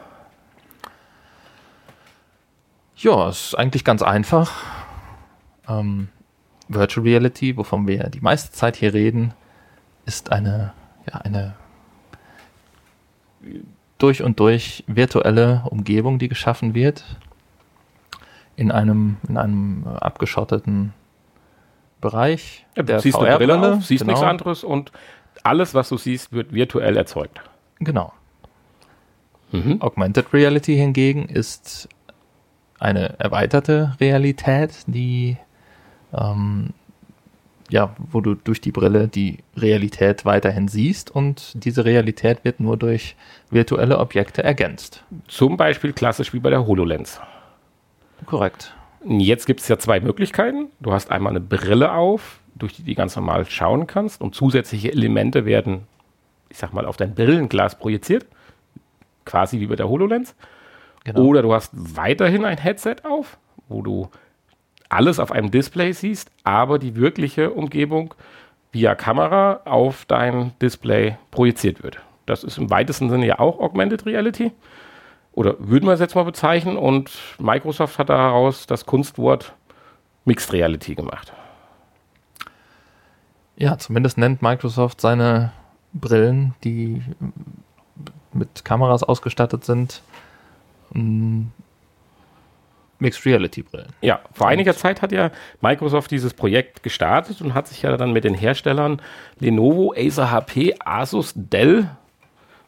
Ja, ist eigentlich ganz einfach. Ähm, Virtual Reality, wovon wir die meiste Zeit hier reden, ist eine, ja, eine durch und durch virtuelle Umgebung, die geschaffen wird. In einem, in einem abgeschotteten Bereich. Ja, du ziehst eine Brille auf, siehst genau. nichts anderes und alles, was du siehst, wird virtuell erzeugt. Genau. Mhm. Augmented Reality hingegen ist eine erweiterte Realität, die ähm, ja, wo du durch die Brille die Realität weiterhin siehst und diese Realität wird nur durch virtuelle Objekte ergänzt. Zum Beispiel klassisch wie bei der HoloLens. Korrekt. Jetzt gibt es ja zwei Möglichkeiten. Du hast einmal eine Brille auf, durch die du ganz normal schauen kannst und zusätzliche Elemente werden, ich sag mal, auf dein Brillenglas projiziert. Quasi wie bei der HoloLens. Genau. Oder du hast weiterhin ein Headset auf, wo du alles auf einem Display siehst, aber die wirkliche Umgebung via Kamera auf dein Display projiziert wird. Das ist im weitesten Sinne ja auch Augmented Reality. Oder würden wir es jetzt mal bezeichnen. Und Microsoft hat daraus das Kunstwort Mixed Reality gemacht. Ja, zumindest nennt Microsoft seine Brillen, die mit Kameras ausgestattet sind, Mixed Reality Brillen. Ja, vor einiger Zeit hat ja Microsoft dieses Projekt gestartet und hat sich ja dann mit den Herstellern Lenovo, Acer HP, Asus, Dell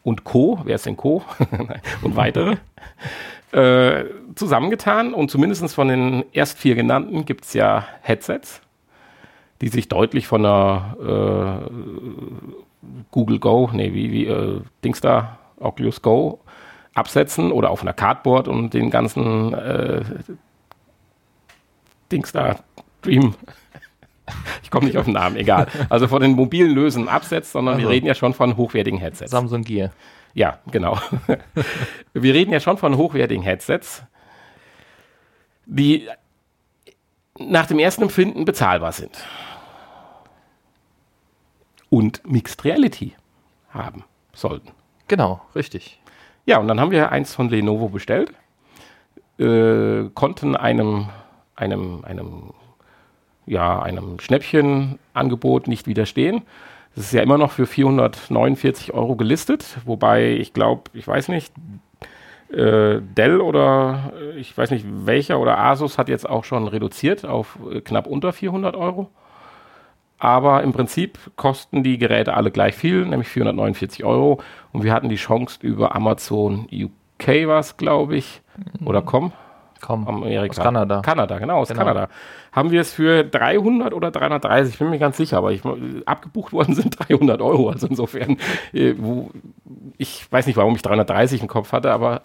und Co., wer ist denn Co. (laughs) und weitere, äh, zusammengetan. Und zumindest von den erst vier genannten gibt es ja Headsets, die sich deutlich von der äh, Google Go, nee, wie, wie äh, Dings da, Oculus Go absetzen oder auf einer Cardboard und den ganzen äh, Dings da, Dream. (laughs) Ich komme nicht auf den Namen, egal. Also von den mobilen Lösen absetzt, sondern Also. wir reden ja schon von hochwertigen Headsets. Samsung Gear. Ja, genau. (laughs) wir reden ja schon von hochwertigen Headsets, die nach dem ersten Empfinden bezahlbar sind. Und Mixed Reality haben sollten. Genau, richtig. Ja, und dann haben wir eins von Lenovo bestellt, äh, konnten einem, einem, einem, ja, einem Schnäppchenangebot nicht widerstehen. Das ist ja immer noch für 449 Euro gelistet, wobei ich glaube, ich weiß nicht, äh, Dell oder äh, ich weiß nicht welcher oder Asus hat jetzt auch schon reduziert auf äh, knapp unter 400 Euro. Aber im Prinzip kosten die Geräte alle gleich viel, nämlich 449 Euro. Und wir hatten die Chance über Amazon UK war es, glaube ich, oder com, Komm, Amerika. aus Kanada. Kanada, genau, aus Genau. Kanada. Haben wir es für 300 oder 330, ich bin mir ganz sicher, aber ich, abgebucht worden sind (laughs) 300 Euro. Also insofern, äh, wo, ich weiß nicht, warum ich 330 im Kopf hatte, aber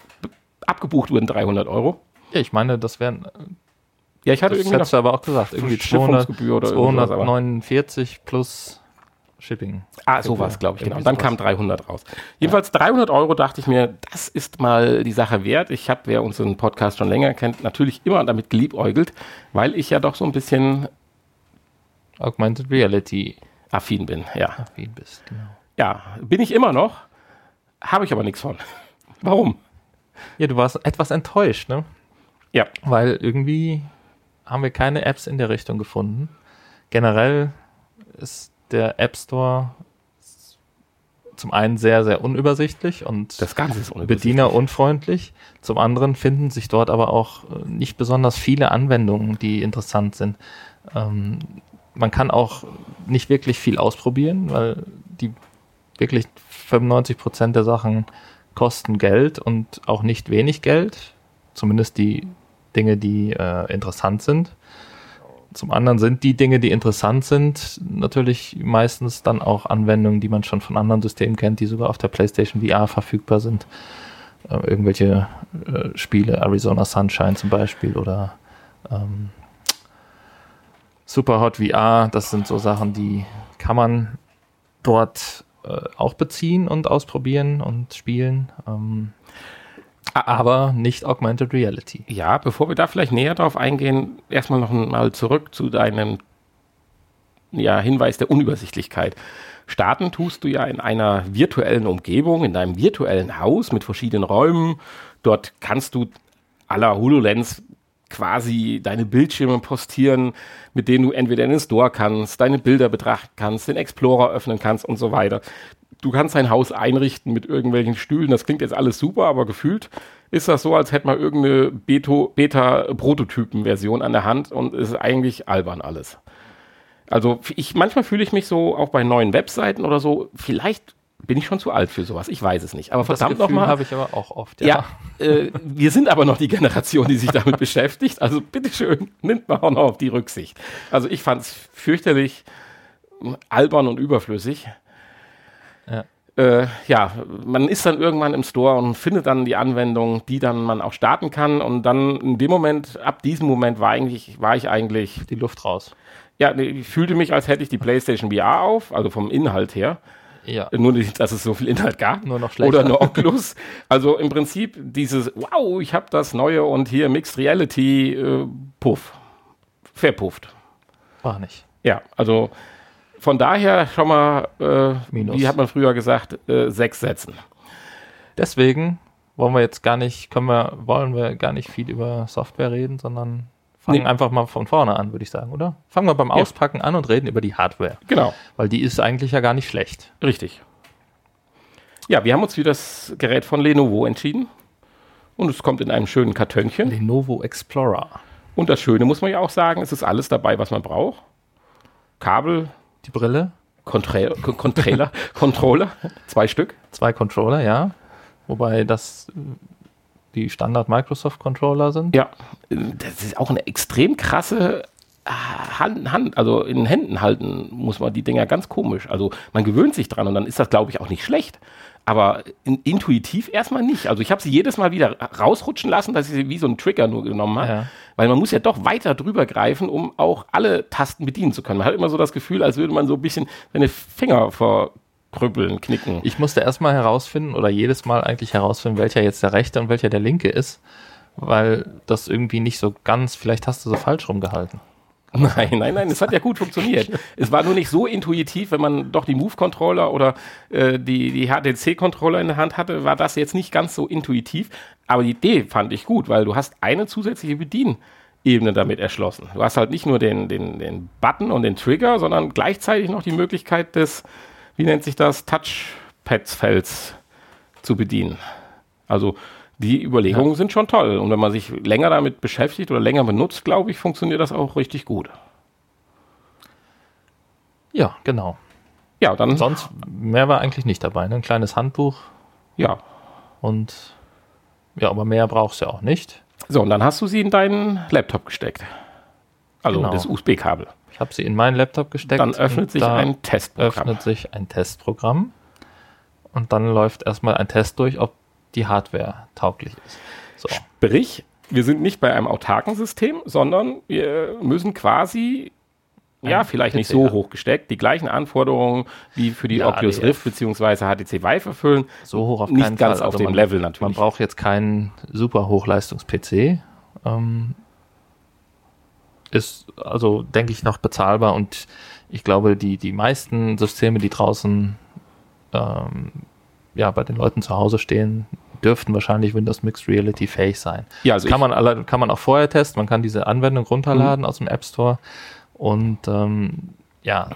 abgebucht wurden 300 Euro. Ja, ich meine, das wären, Ja, ich hatte das irgendwie hättest du aber auch gesagt, irgendwie 200, Schiffungsgebühr oder irgendwas, aber- 249 plus Shipping. Ah, sowas, glaube ich, genau. Irgendwie Dann kam 300 raus. Jedenfalls 300 Euro dachte ich mir, das ist mal die Sache wert. Ich habe, wer unseren Podcast schon länger kennt, natürlich immer damit geliebäugelt, weil ich ja doch so ein bisschen Augmented Reality affin bin. Ja, affin bist, genau. ja bin ich immer noch, habe ich aber nichts von. (laughs) Warum? Ja, du warst etwas enttäuscht, ne? Ja, Weil irgendwie haben wir keine Apps in der Richtung gefunden. Generell ist der App Store zum einen sehr, sehr unübersichtlich und das Ganze ist unübersichtlich. bedienerunfreundlich. Zum anderen finden sich dort aber auch äh, nicht besonders viele Anwendungen, die interessant sind. Ähm, man kann auch nicht wirklich viel ausprobieren, weil die wirklich 95 Prozent der Sachen kosten Geld und auch nicht wenig Geld. Zumindest die Dinge, die äh, interessant sind. Zum anderen sind die Dinge, die interessant sind, natürlich meistens dann auch Anwendungen, die man schon von anderen Systemen kennt, die sogar auf der PlayStation VR verfügbar sind. Äh, irgendwelche äh, Spiele, Arizona Sunshine zum Beispiel oder ähm, Superhot VR, das sind so Sachen, die kann man dort äh, auch beziehen und ausprobieren und spielen. Ähm, aber nicht Augmented Reality. Ja, bevor wir da vielleicht näher drauf eingehen, erstmal noch mal zurück zu deinem ja, Hinweis der Unübersichtlichkeit. Starten tust du ja in einer virtuellen Umgebung, in deinem virtuellen Haus mit verschiedenen Räumen. Dort kannst du aller HoloLens quasi deine Bildschirme postieren, mit denen du entweder in den Store kannst, deine Bilder betrachten kannst, den Explorer öffnen kannst und so weiter. Du kannst dein Haus einrichten mit irgendwelchen Stühlen. Das klingt jetzt alles super, aber gefühlt ist das so, als hätte man irgendeine Beta-Prototypen-Version an der Hand und ist eigentlich albern alles. Also ich manchmal fühle ich mich so auch bei neuen Webseiten oder so, vielleicht bin ich schon zu alt für sowas. Ich weiß es nicht. Aber verdammt nochmal. habe ich aber auch oft. Ja, äh, wir sind aber noch die Generation, die sich damit (laughs) beschäftigt. Also bitteschön, nimmt man auch noch auf die Rücksicht. Also ich fand es fürchterlich albern und überflüssig. Ja. Äh, ja, man ist dann irgendwann im Store und findet dann die Anwendung, die dann man auch starten kann. Und dann in dem Moment, ab diesem Moment war eigentlich, war ich eigentlich Die Luft raus. ja, ich fühlte mich, als hätte ich die PlayStation VR auf, also vom Inhalt her. Ja. Nur nicht, dass es so viel Inhalt gab. Nur noch schlechter. Oder eine Oculus. Also im Prinzip dieses, wow, ich habe das Neue und hier Mixed Reality, äh, puff. Verpufft. War nicht. Ja, also von daher schon mal, äh, Minus. wie hat man früher gesagt, äh, sechs Sätzen. Deswegen wollen wir jetzt gar nicht, können wir, wollen wir gar nicht viel über Software reden, sondern fangen Nee. einfach mal von vorne an, würde ich sagen, oder? Fangen wir beim Ja. Auspacken an und reden über die Hardware. Genau, Weil die ist eigentlich ja gar nicht schlecht. richtig. Ja, wir haben uns für das Gerät von Lenovo entschieden. Und es kommt in einem schönen Kartönchen. Lenovo Explorer. Und das Schöne muss man ja auch sagen, es ist alles dabei, was man braucht. Kabel, Die Brille, Contra Controller, (laughs) Controller, zwei Stück. zwei Controller, ja. Wobei das die Standard Microsoft Controller sind. Ja, das ist auch eine extrem krasse äh, Hand, Hand, also in Händen halten muss man die Dinger ganz komisch. Also man gewöhnt sich dran und dann ist das, glaube ich, auch nicht schlecht. Aber in, intuitiv erstmal nicht. Also ich habe sie jedes Mal wieder rausrutschen lassen, dass ich sie wie so einen Trigger nur genommen habe. Ja. Weil man muss ja doch weiter drüber greifen, um auch alle Tasten bedienen zu können. Man hat immer so das Gefühl, als würde man so ein bisschen seine Finger verkrüppeln, knicken. Ich musste erstmal herausfinden oder jedes Mal eigentlich herausfinden, welcher jetzt der rechte und welcher der linke ist, weil das irgendwie nicht so ganz, vielleicht hast du so falsch rumgehalten. (laughs) Nein, nein, nein, es hat ja gut funktioniert. es war nur nicht so intuitiv, wenn man doch die Move-Controller oder äh, die, die HTC-Controller in der Hand hatte, war das jetzt nicht ganz so intuitiv. Aber die Idee fand ich gut, weil du hast eine zusätzliche Bedienebene damit erschlossen. Du hast halt nicht nur den, den, den Button und den Trigger, sondern gleichzeitig noch die Möglichkeit des, wie nennt sich das, Touchpads-Felds zu bedienen. Also die Überlegungen sind schon toll. Und wenn man sich länger damit beschäftigt oder länger benutzt, glaube ich, funktioniert das auch richtig gut. Ja, genau. Ja, dann, Sonst mehr war eigentlich nicht dabei. Ne? Ein kleines Handbuch ja. und ja, aber mehr brauchst du ja auch nicht. So, und dann hast du sie in deinen Laptop gesteckt. Also Genau. das USB-Kabel. Ich habe sie in meinen Laptop gesteckt. Dann öffnet sich da ein Testprogramm. öffnet sich ein Testprogramm und dann läuft erstmal ein Test durch, ob die Hardware tauglich ist. So. Sprich, wir sind nicht bei einem autarken System, sondern wir müssen quasi, ja, vielleicht nicht PC so haben. hoch gesteckt, die gleichen Anforderungen wie für die Ja, Oculus Rift bzw. HTC Vive erfüllen. So hoch auf Nicht keinen ganz Fall. auf Also dem man, Level Man natürlich. braucht jetzt keinen super Hochleistungs-PC. Ähm, ist also, denke ich, noch bezahlbar und ich glaube, die, die meisten Systeme, die draußen ähm, ja, bei den Leuten zu Hause stehen, dürften wahrscheinlich Windows Mixed Reality fähig sein. Ja, also kann, man alle, kann man auch vorher testen, man kann diese Anwendung Mhm. runterladen aus dem App Store und ähm, ja,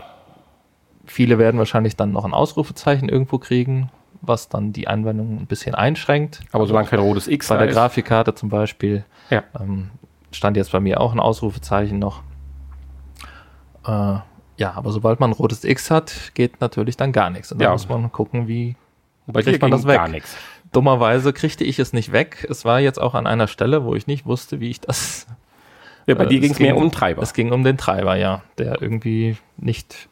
viele werden wahrscheinlich dann noch ein Ausrufezeichen irgendwo kriegen, was dann die Anwendung ein bisschen einschränkt. Aber solange kein rotes X Bei der ist. Grafikkarte zum Beispiel Ja. ähm, stand jetzt bei mir auch ein Ausrufezeichen noch. Äh, ja, aber sobald man ein rotes X hat, geht natürlich dann gar nichts. Und da Ja. muss man gucken, wie Bei kriegt man das weg. gar nichts. Dummerweise kriegte ich es nicht weg. Es war jetzt auch an einer Stelle, wo ich nicht wusste, wie ich das. Ja, bei Äh, dir ging es mehr um den Treiber. Es ging um den Treiber, ja, der irgendwie nicht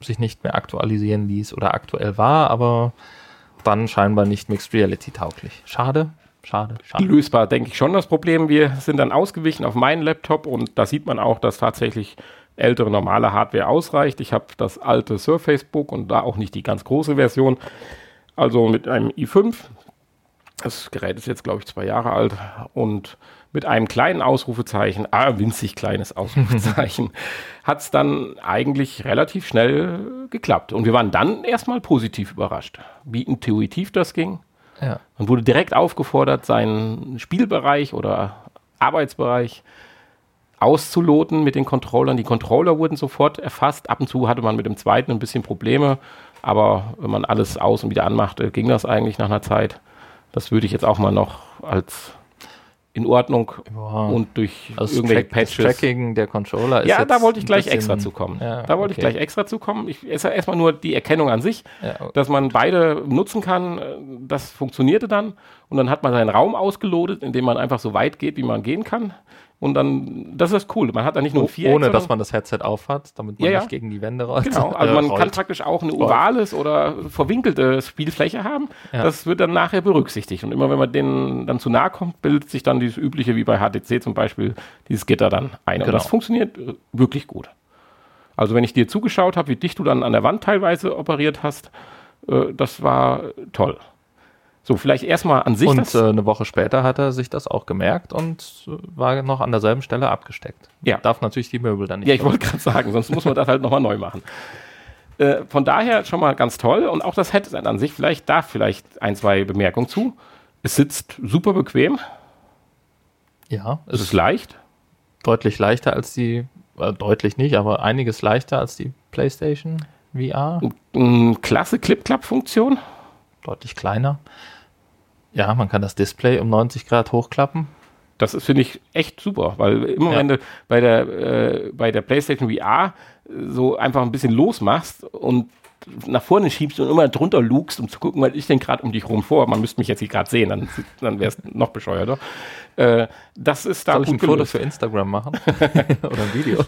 sich nicht mehr aktualisieren ließ oder aktuell war, aber dann scheinbar nicht Mixed Reality tauglich. Schade, schade, schade. lösbar, denke ich schon, das Problem. Wir sind dann ausgewichen auf meinen Laptop und da sieht man auch, dass tatsächlich ältere normale Hardware ausreicht. Ich habe das alte Surface Book und da auch nicht die ganz große Version. Also mit einem i5. Das Gerät ist jetzt, glaube ich, zwei Jahre alt und mit einem kleinen Ausrufezeichen, ah, winzig kleines (laughs) Ausrufezeichen, hat es dann eigentlich relativ schnell geklappt. Und wir waren dann erstmal positiv überrascht, wie intuitiv das ging. Ja. Man wurde direkt aufgefordert, seinen Spielbereich oder Arbeitsbereich auszuloten mit den Controllern. Die Controller wurden sofort erfasst. Ab und zu hatte man mit dem zweiten ein bisschen Probleme, aber wenn man alles aus und wieder anmachte, ging das eigentlich nach einer Zeit. Das würde ich jetzt auch mal noch als in Ordnung Ja. und durch Also irgendwelche Track, das Patches. Tracking der Controller ist Ja, da wollte ich gleich extra zu kommen. Ja, da wollte okay. ich gleich extra zu kommen. Ich, es ist erstmal nur die Erkennung an sich, Ja, dass man beide nutzen kann. äh, Das funktionierte dann. Und dann hat man seinen Raum ausgelotet, indem man einfach so weit geht, wie man gehen kann. Und dann, das ist cool. Man hat dann nicht nur ein Viereck, ohne dass man das Headset aufhat, damit man Ja, nicht gegen die Wände rollt. Genau, (laughs) also äh, man rollt. kann praktisch auch eine ovales oder verwinkelte Spielfläche haben. Ja. Das wird dann nachher berücksichtigt. Und immer wenn man denen dann zu nahe kommt, bildet sich dann dieses übliche, wie bei HTC zum Beispiel, dieses Gitter dann ein. Und Genau. das funktioniert äh, wirklich gut. Also wenn ich dir zugeschaut habe, wie dicht du dann an der Wand teilweise operiert hast, äh, das war toll. So, vielleicht erstmal an sich Und das. äh, eine Woche später hat er sich das auch gemerkt und äh, war noch an derselben Stelle abgesteckt. Ja. Darf natürlich die Möbel dann nicht. Ja, ich wollte gerade sagen, sonst muss man das halt nochmal neu machen. Äh, von daher schon mal ganz toll und auch das Headset an sich, vielleicht da vielleicht ein, zwei Bemerkungen zu. Es sitzt super bequem, ja, es ist leicht. deutlich leichter als die, äh, deutlich nicht, aber einiges leichter als die PlayStation VR. Klasse Clip-Clap-Funktion. Deutlich kleiner. Ja, man kann das Display um 90 Grad hochklappen. Das ist, finde ich, echt super, weil immer Ja. wenn du bei der, äh, bei der PlayStation VR so einfach ein bisschen losmachst und nach vorne schiebst und immer drunter lugst, um zu gucken, was ist denn gerade um dich rum vor. Man müsste mich jetzt hier gerade sehen, dann, dann wäre es noch bescheuerter. Äh, das ist da Soll ich ein gut Foto gelöst. für Instagram machen? (laughs) Oder ein Video?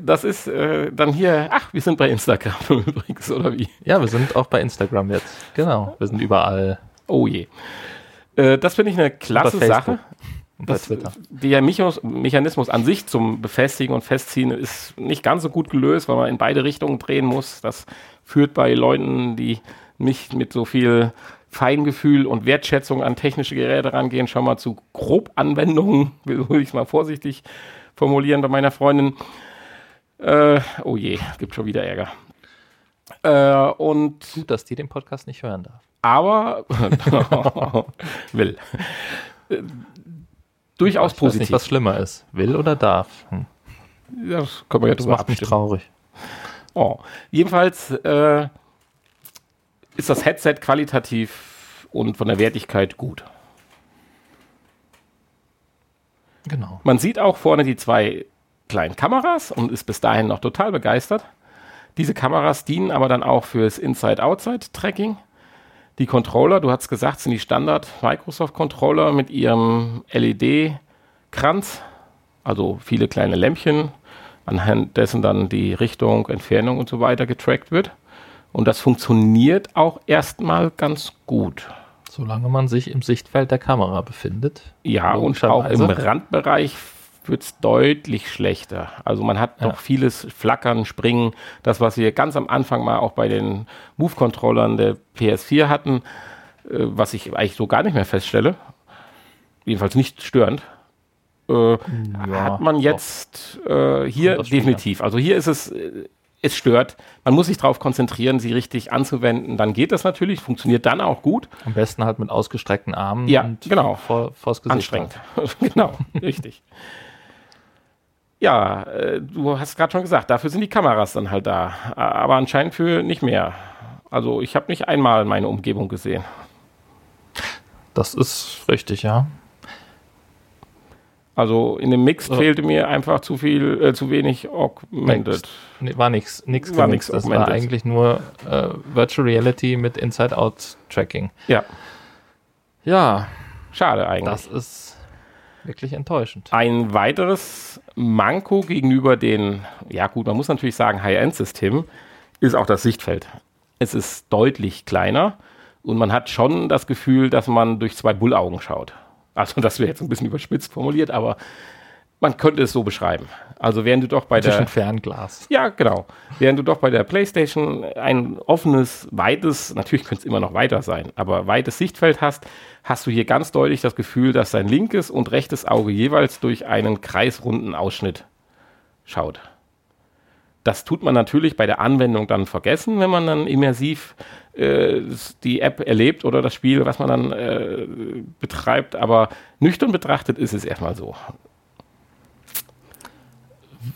Das ist äh, dann hier, ach, wir sind bei Instagram (laughs) übrigens, oder wie? Ja, wir sind auch bei Instagram jetzt. Genau. Wir sind überall. Oh je. Äh, das finde ich eine klasse. Sache. Das, der Mechanismus, Mechanismus an sich zum Befestigen und Festziehen ist nicht ganz so gut gelöst, weil man in beide Richtungen drehen muss. Das führt bei Leuten, die nicht mit so viel Feingefühl und Wertschätzung an technische Geräte rangehen, schon mal zu Grobanwendungen, (laughs) will ich es mal vorsichtig formulieren bei meiner Freundin. Äh, oh je, gibt schon wieder Ärger. Äh, und Gut, dass die den Podcast nicht hören darf. aber (laughs) will. Äh, durchaus Ich weiß nicht, positiv. was schlimmer ist. Will oder darf? Hm. Ja, das können wir ja Das drüber macht mich traurig. Oh. Jedenfalls äh, ist das Headset qualitativ und von der Wertigkeit gut. Genau. Man sieht auch vorne die zwei kleinen Kameras und ist bis dahin noch total begeistert. Diese Kameras dienen aber dann auch fürs Inside-Outside-Tracking. Die Controller, du hast gesagt, sind die Standard-Microsoft-Controller mit ihrem LED-Kranz, also viele kleine Lämpchen, anhand dessen dann die Richtung, Entfernung und so weiter getrackt wird. Und das funktioniert auch erstmal ganz gut. Solange man sich im Sichtfeld der Kamera befindet. Ja, und auch im. Randbereich wird es deutlich schlechter. Also man hat Ja. doch vieles Flackern, Springen, das, was wir ganz am Anfang mal auch bei den Move-Controllern der PS4 hatten, äh, was ich eigentlich so gar nicht mehr feststelle, jedenfalls nicht störend, äh, hat man jetzt äh, hier definitiv. Also hier ist es, äh, es stört. Man muss sich darauf konzentrieren, sie richtig anzuwenden. Dann geht das natürlich, funktioniert dann auch gut. Am besten halt mit ausgestreckten Armen Ja, und genau. vor, vors Gesicht. anstrengend. (laughs) genau, richtig. Ja, äh, du hast gerade schon gesagt, dafür sind die Kameras dann halt da. Aber anscheinend für nicht mehr. Also ich habe nicht einmal meine Umgebung gesehen. Das ist richtig, ja. Also in dem Mix So. fehlte mir einfach zu viel, äh, zu wenig Augmented. Nee, war nix, nix War nix Das war augmented. eigentlich nur äh, Virtual Reality mit Inside-Out-Tracking. Ja, Ja, schade eigentlich. das ist wirklich enttäuschend. Ein weiteres Manko gegenüber den, ja gut, man muss natürlich sagen, High-End-Systemen, ist auch das Sichtfeld. Es ist deutlich kleiner und man hat schon das Gefühl, dass man durch zwei Bullaugen schaut. Also das wäre jetzt ein bisschen überspitzt formuliert, aber man könnte es so beschreiben. Also während du doch bei Zwischen der... Fernglas. Ja, genau. Während du doch bei der PlayStation ein offenes, weites, natürlich könnte es immer noch weiter sein, aber weites Sichtfeld hast, hast du hier ganz deutlich das Gefühl, dass dein linkes und rechtes Auge jeweils durch einen kreisrunden Ausschnitt schaut. Das tut man natürlich bei der Anwendung dann vergessen, wenn man dann immersiv äh, die App erlebt oder das Spiel, was man dann äh, betreibt. Aber nüchtern betrachtet ist es erstmal so.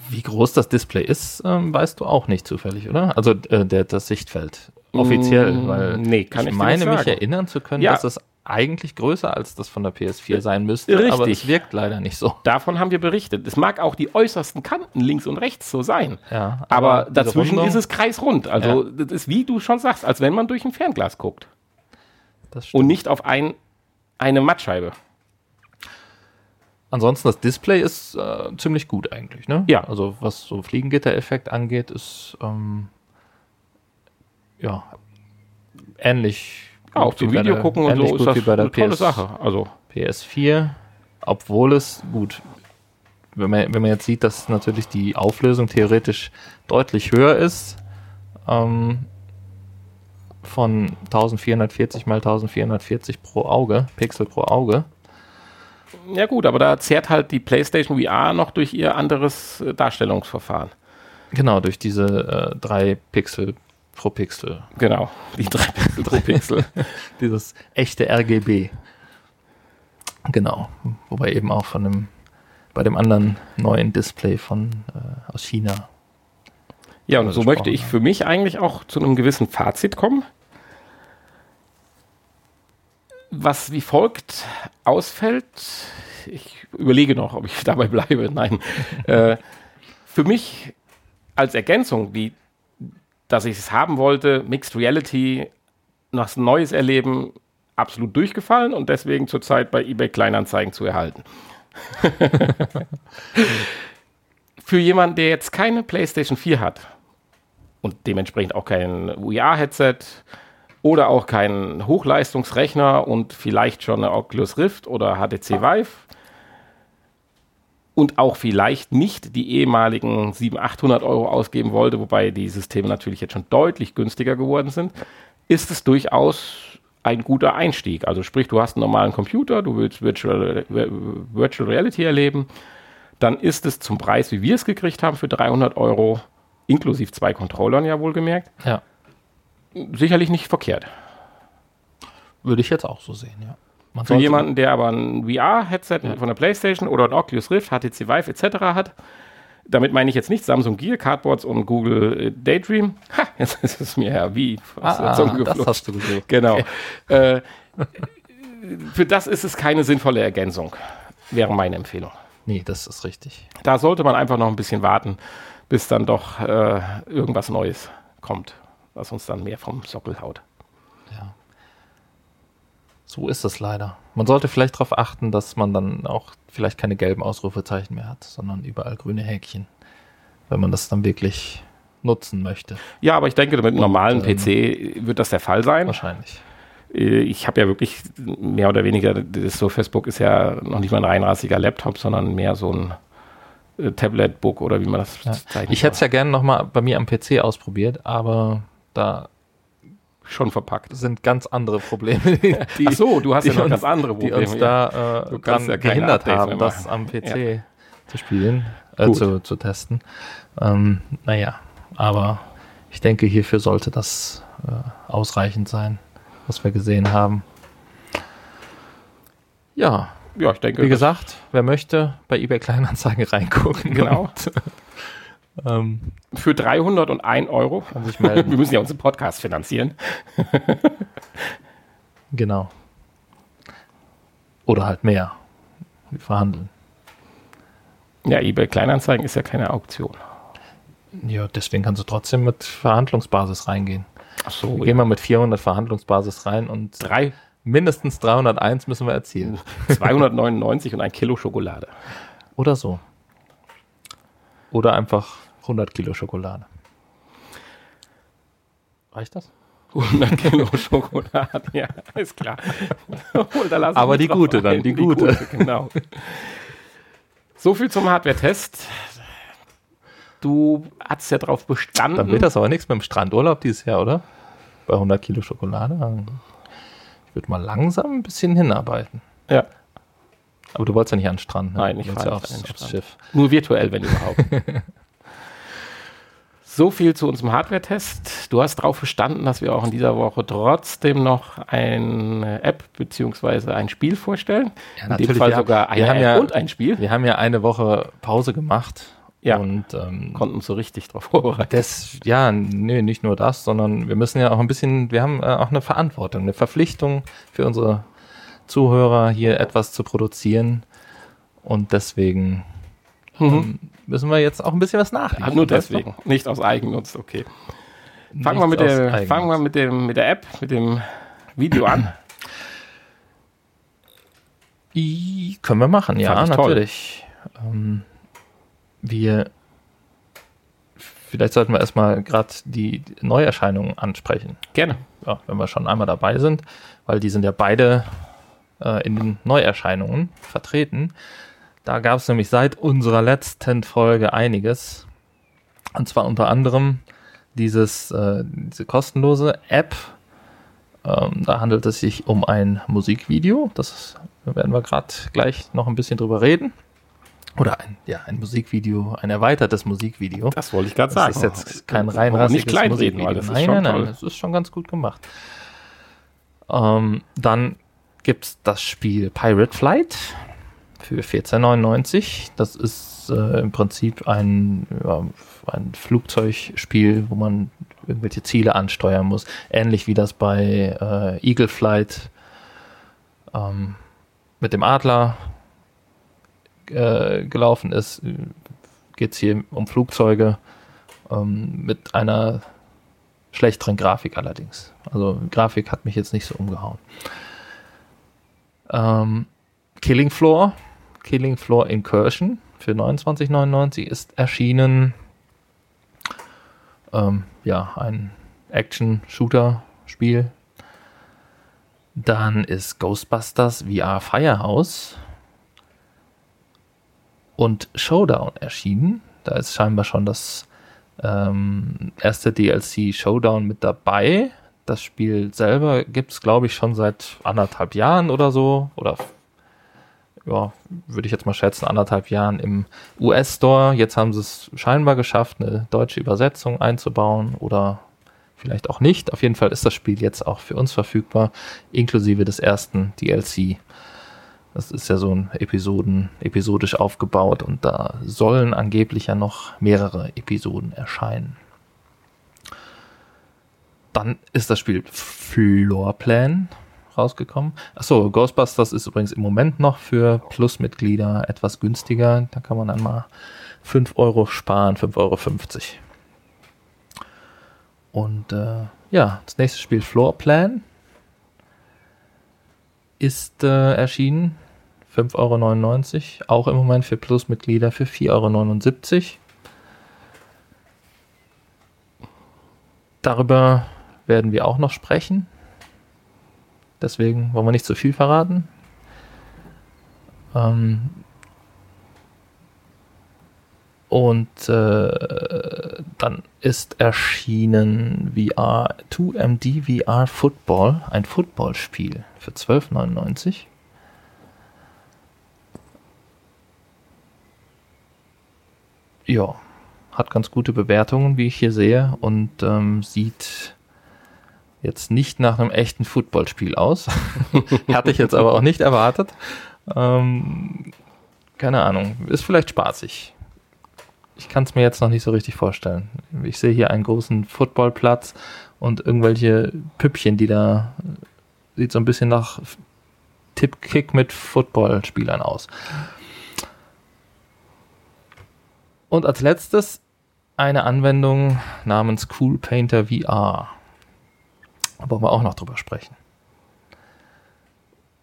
Wie groß das Display ist, ähm, weißt du auch nicht zufällig, oder? Also äh, der, das Sichtfeld. Offiziell, Mm, weil nee, kann ich ich meine nicht mich erinnern zu können, Ja. dass es eigentlich größer als das von der PS4 sein müsste, aber Richtig. es wirkt leider nicht so. Davon haben wir berichtet. Es mag auch die äußersten Kanten links und rechts so sein. Ja, Aber, diese dazwischen Rundung, ist es kreisrund. Also das ist, wie du schon sagst, als wenn man durch ein Fernglas guckt. Und nicht auf ein, eine Mattscheibe. Ansonsten das Display ist äh, ziemlich gut eigentlich, ne? Ja. Also was so Fliegengitter-Effekt angeht, ist ähm, ja ähnlich. Ja, auch zum Video der- gucken und so ist das wie bei der eine tolle PS, Sache. Also PS4, obwohl es gut, wenn man, wenn man jetzt sieht, dass natürlich die Auflösung theoretisch deutlich höher ist, ähm, von 1440 mal 1440 pro Auge, Pixel pro Auge. ja gut, aber da zehrt halt die PlayStation VR noch durch ihr anderes äh, Darstellungsverfahren. Genau, durch diese äh, drei Pixel pro Pixel. Genau, die drei Pixel pro Pixel. (laughs) Dieses echte RGB. Genau. Wobei eben auch von dem, bei dem anderen neuen Display von äh, aus China. Ja, und Oder so möchte ich für mich eigentlich auch zu einem gewissen Fazit kommen. Was wie folgt ausfällt, ich überlege noch, ob ich (laughs) dabei bleibe. Nein. (laughs) äh, für mich als Ergänzung, die, dass ich es haben wollte, Mixed Reality, was Neues erleben, absolut durchgefallen und deswegen zurzeit bei eBay Kleinanzeigen zu erhalten. (laughs) Für jemanden, der jetzt keine PlayStation 4 hat und dementsprechend auch kein VR-Headset oder auch keinen Hochleistungsrechner und vielleicht schon eine Oculus Rift oder HTC Vive und auch vielleicht nicht die ehemaligen 700, 800 Euro ausgeben wollte, wobei die Systeme natürlich jetzt schon deutlich günstiger geworden sind, ist es durchaus ein guter Einstieg. Also sprich, du hast einen normalen Computer, du willst Virtual, Virtual Reality erleben, dann ist es zum Preis, wie wir es gekriegt haben, für 300 Euro, inklusive zwei Controllern ja wohlgemerkt, Ja. sicherlich nicht verkehrt. Würde ich jetzt auch so sehen, ja. Man Für jemanden, der aber ein VR-Headset Ja. von der PlayStation oder ein Oculus Rift, HTC Vive etc. hat, damit meine ich jetzt nicht Samsung Gear, Cardboards und Google äh, Daydream. (laughs) Ha, jetzt ist es mir ja wie aus der Ah, Zunge ah, das geflogen. hast du gesucht. Genau. Äh, für das ist es keine sinnvolle Ergänzung, wäre meine Empfehlung. Nee, das ist richtig. Da sollte man einfach noch ein bisschen warten, bis dann doch äh, irgendwas Neues kommt, was uns dann mehr vom Sockel haut. So ist es leider. Man sollte vielleicht darauf achten, dass man dann auch vielleicht keine gelben Ausrufezeichen mehr hat, sondern überall grüne Häkchen, wenn man das dann wirklich nutzen möchte. Ja, aber ich denke, mit einem normalen ähm, PC wird das der Fall sein. Wahrscheinlich. Äh, Ich habe ja wirklich mehr oder weniger, das Surface Book ist ja noch nicht mal ein reinrassiger Laptop, sondern mehr so ein äh, Tablet-Book oder wie man das Ja. zeichnet. Ich hätte es ja gerne nochmal bei mir am PC ausprobiert, aber da schon verpackt. sind ganz andere Probleme, die, (laughs) die, Ach so, du hast die ja noch uns- ganz andere die Probleme. uns ja. da äh, Du kannst dran ja gehindert Updates haben, das am PC zu spielen, äh, zu, zu testen. Ähm, naja, aber ich denke, hierfür sollte das äh, ausreichend sein, was wir gesehen haben. Ja, ja, ich denke, wie das- gesagt, wer möchte, bei eBay Kleinanzeigen reingucken. Genau. Ähm, für 301 Euro. (laughs) Wir müssen ja unseren Podcast finanzieren. (laughs) genau. Oder halt mehr. Wir verhandeln. Ja, eBay Kleinanzeigen ist ja keine Auktion. Ja, deswegen kannst du trotzdem mit Verhandlungsbasis reingehen. Ach so, Wir gehen mal mit 400 Verhandlungsbasis rein und drei, mindestens 301 müssen wir erzielen. (laughs) 299 und ein Kilo Schokolade. Oder so. Oder einfach 100 Kilo Schokolade. Reicht das? 100 Kilo Schokolade, ja, ist klar. (laughs) Aber die gute dann, ein. die gute. Genau. So viel zum Hardware-Test. Du hast ja drauf bestanden. Dann wird das aber nichts mit dem Strandurlaub dieses Jahr, oder? Bei 100 Kilo Schokolade. Ich würde mal langsam ein bisschen hinarbeiten. Ja, Aber du wolltest ja nicht an den Strand. Ne? Nein, ich du wolltest fahr ja nicht aufs, aufs. Schiff. nur virtuell, wenn überhaupt. (laughs) so viel zu unserem Hardware-Test. Du hast darauf bestanden, dass wir auch in dieser Woche trotzdem noch eine App bzw. ein Spiel vorstellen. Ja, in dem Fall wir sogar haben- eine App ja- und ein Spiel. Wir haben ja eine Woche Pause gemacht. Ja. Und ähm, konnten uns so richtig darauf vorbereiten. das, ja, nee, nicht nur das, sondern wir müssen ja auch ein bisschen, wir haben äh, auch eine Verantwortung, eine Verpflichtung für unsere Zuhörer, hier etwas zu produzieren. Und deswegen ähm, müssen wir jetzt auch ein bisschen was nachliefern. Ah, nur deswegen, nicht aus Eigennutz, okay. Fangen wir, mit der, Eigennutz. fangen wir mit, dem, mit der App, mit dem Video an. I, können wir machen, ja, ich toll. natürlich. Ähm, wir, vielleicht sollten wir erstmal gerade die, die Neuerscheinungen ansprechen, Gerne. ja, wenn wir schon einmal dabei sind, weil die sind ja beide äh, in den Neuerscheinungen vertreten. Da gab es nämlich seit unserer letzten Folge einiges. Und zwar unter anderem dieses, äh, diese kostenlose App. Ähm, da handelt es sich um ein Musikvideo. Das werden wir gerade gleich noch ein bisschen drüber reden. Oder ein, ja, ein Musikvideo, ein erweitertes Musikvideo. Das wollte ich gerade Das sagen. ist jetzt kein reinrassiges Nicht das ist nein, schon nein, nein, das ist schon ganz gut gemacht. Ähm, dann gibt es das Spiel Pirate Flight für 14,99. Das ist äh, im Prinzip ein, ja, ein Flugzeugspiel, wo man irgendwelche Ziele ansteuern muss. Ähnlich wie das bei äh, Eagle Flight ähm, mit dem Adler äh, gelaufen ist. Geht es hier um Flugzeuge ähm, mit einer schlechteren Grafik allerdings. Also Grafik hat mich jetzt nicht so umgehauen. Ähm, Killing Floor, Killing Floor Incursion für 29,99 ist erschienen. Ähm, ja, ein Action-Shooter-Spiel. Dann ist Ghostbusters VR Firehouse und Showdown erschienen. Da ist scheinbar schon das ähm, erste DLC Showdown mit dabei. Das Spiel selber gibt es, glaube ich, schon seit anderthalb Jahren oder so. Oder ja, würde ich jetzt mal schätzen, anderthalb Jahren im US-Store. Jetzt haben sie es scheinbar geschafft, eine deutsche Übersetzung einzubauen oder vielleicht auch nicht. Auf jeden Fall ist das Spiel jetzt auch für uns verfügbar, inklusive des ersten DLC. Das ist ja so ein Episoden, episodisch aufgebaut und da sollen angeblich ja noch mehrere Episoden erscheinen. Dann ist das Spiel Floorplan rausgekommen. Achso, Ghostbusters ist übrigens im Moment noch für Plusmitglieder etwas günstiger. Da kann man dann mal 5 Euro sparen, 5,50 Euro. Und äh, ja, das nächste Spiel Floorplan ist äh, erschienen. 5,99 Euro. Auch im Moment für Plusmitglieder für 4,79 Euro. Darüber werden wir auch noch sprechen. Deswegen wollen wir nicht zu viel verraten. Ähm und äh, dann ist erschienen VR 2MD VR Football, ein Footballspiel für 12,99. Ja, hat ganz gute Bewertungen, wie ich hier sehe, und ähm, sieht jetzt nicht nach einem echten Footballspiel aus. (laughs) Hatte ich jetzt aber auch nicht erwartet. Ähm, keine Ahnung, ist vielleicht spaßig. Ich kann es mir jetzt noch nicht so richtig vorstellen. Ich sehe hier einen großen Footballplatz und irgendwelche Püppchen, die da sieht so ein bisschen nach Tippkick mit Footballspielern aus. Und als letztes eine Anwendung namens Cool Painter VR. Wollen wir auch noch drüber sprechen.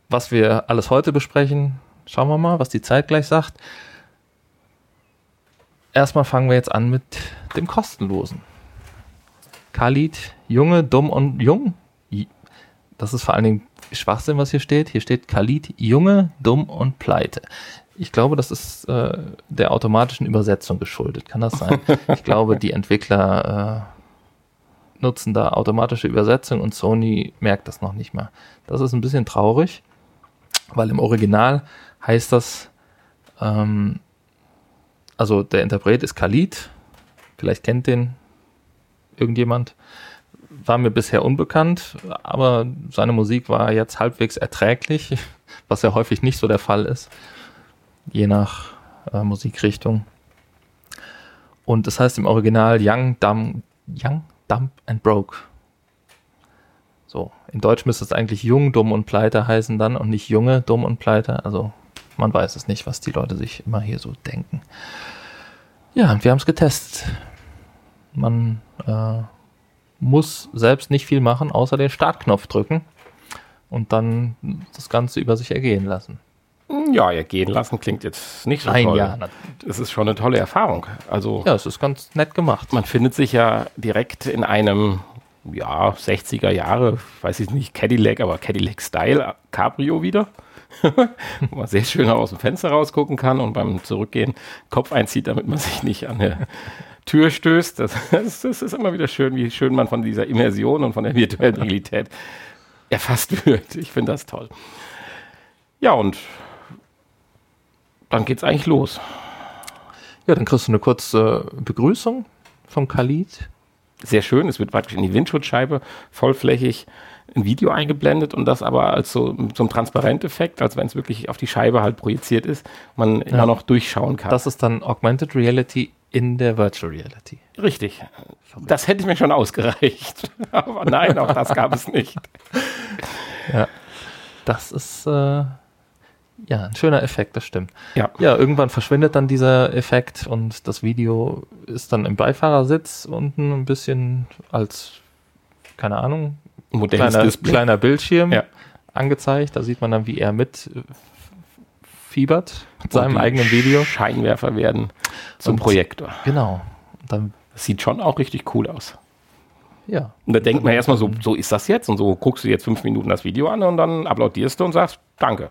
Was wir alles heute besprechen, schauen wir mal, was die Zeit gleich sagt. Erstmal fangen wir jetzt an mit dem kostenlosen. Khalid, Junge, dumm und jung. Das ist vor allen Dingen Schwachsinn, was hier steht. Hier steht Khalid, Junge, dumm und pleite. Ich glaube, das ist äh, der automatischen Übersetzung geschuldet. Kann das sein? ich glaube, die Entwickler äh, nutzen da automatische Übersetzung und Sony merkt das noch nicht mehr. Das ist ein bisschen traurig, weil im Original heißt das, ähm, also der Interpret ist Khalid, vielleicht kennt den irgendjemand, war mir bisher unbekannt, aber seine Musik war jetzt halbwegs erträglich, (laughs) was ja häufig nicht so der Fall ist, je nach äh, Musikrichtung. Und das heißt im Original Young, Dumb, Young, Dumb and Broke. So, in Deutsch müsste es eigentlich Jung, Dumm und Pleite heißen dann und nicht Junge, Dumm und Pleite. Also man weiß es nicht, was die Leute sich immer hier so denken. Ja, und wir haben es getestet. Man äh, muss selbst nicht viel machen, außer den Startknopf drücken und dann das Ganze über sich ergehen lassen. Ja, ergehen lassen klingt jetzt nicht so Ein toll. Jahr. Es ist schon eine tolle Erfahrung. Also Ja, es ist ganz nett gemacht. man findet sich ja direkt in einem ja, 60er Jahre, weiß ich nicht, Cadillac, aber Cadillac-Style Cabrio wieder. (laughs) wo man sehr schön aus dem Fenster rausgucken kann und beim Zurückgehen Kopf einzieht, damit man sich nicht an der Tür stößt. Das, (laughs) das, das ist immer wieder schön, wie schön man von dieser Immersion und von der virtuellen Realität erfasst wird. Ich finde das toll. Ja, und dann geht's eigentlich los. Ja, dann kriegst du eine kurze Begrüßung vom Khalid. Sehr schön, es wird praktisch in die Windschutzscheibe vollflächig ein Video eingeblendet und das aber als so, ein Transparenteffekt, als wenn es wirklich auf die Scheibe halt projiziert ist, man immer noch durchschauen kann. Das ist dann Augmented Reality in der Virtual Reality. Richtig. Das hätte mir schon ausgereicht. (laughs) Aber nein, auch das gab es nicht. Ja. Das ist äh, ja ein schöner Effekt, das stimmt. Ja. Ja, irgendwann verschwindet dann dieser Effekt und das Video ist dann im Beifahrersitz unten ein bisschen als, keine Ahnung, Modernes kleiner, Display. kleiner Bildschirm Ja. angezeigt. Da sieht man dann, wie er mit äh, fiebert mit seinem eigenen Video. Scheinwerfer werden zum Und- Projektor. Genau. Und dann, Das sieht schon auch richtig cool aus. ja. Und da denkt man erstmal so, so ist das jetzt und so guckst du jetzt fünf Minuten das Video an und dann applaudierst du und sagst Danke.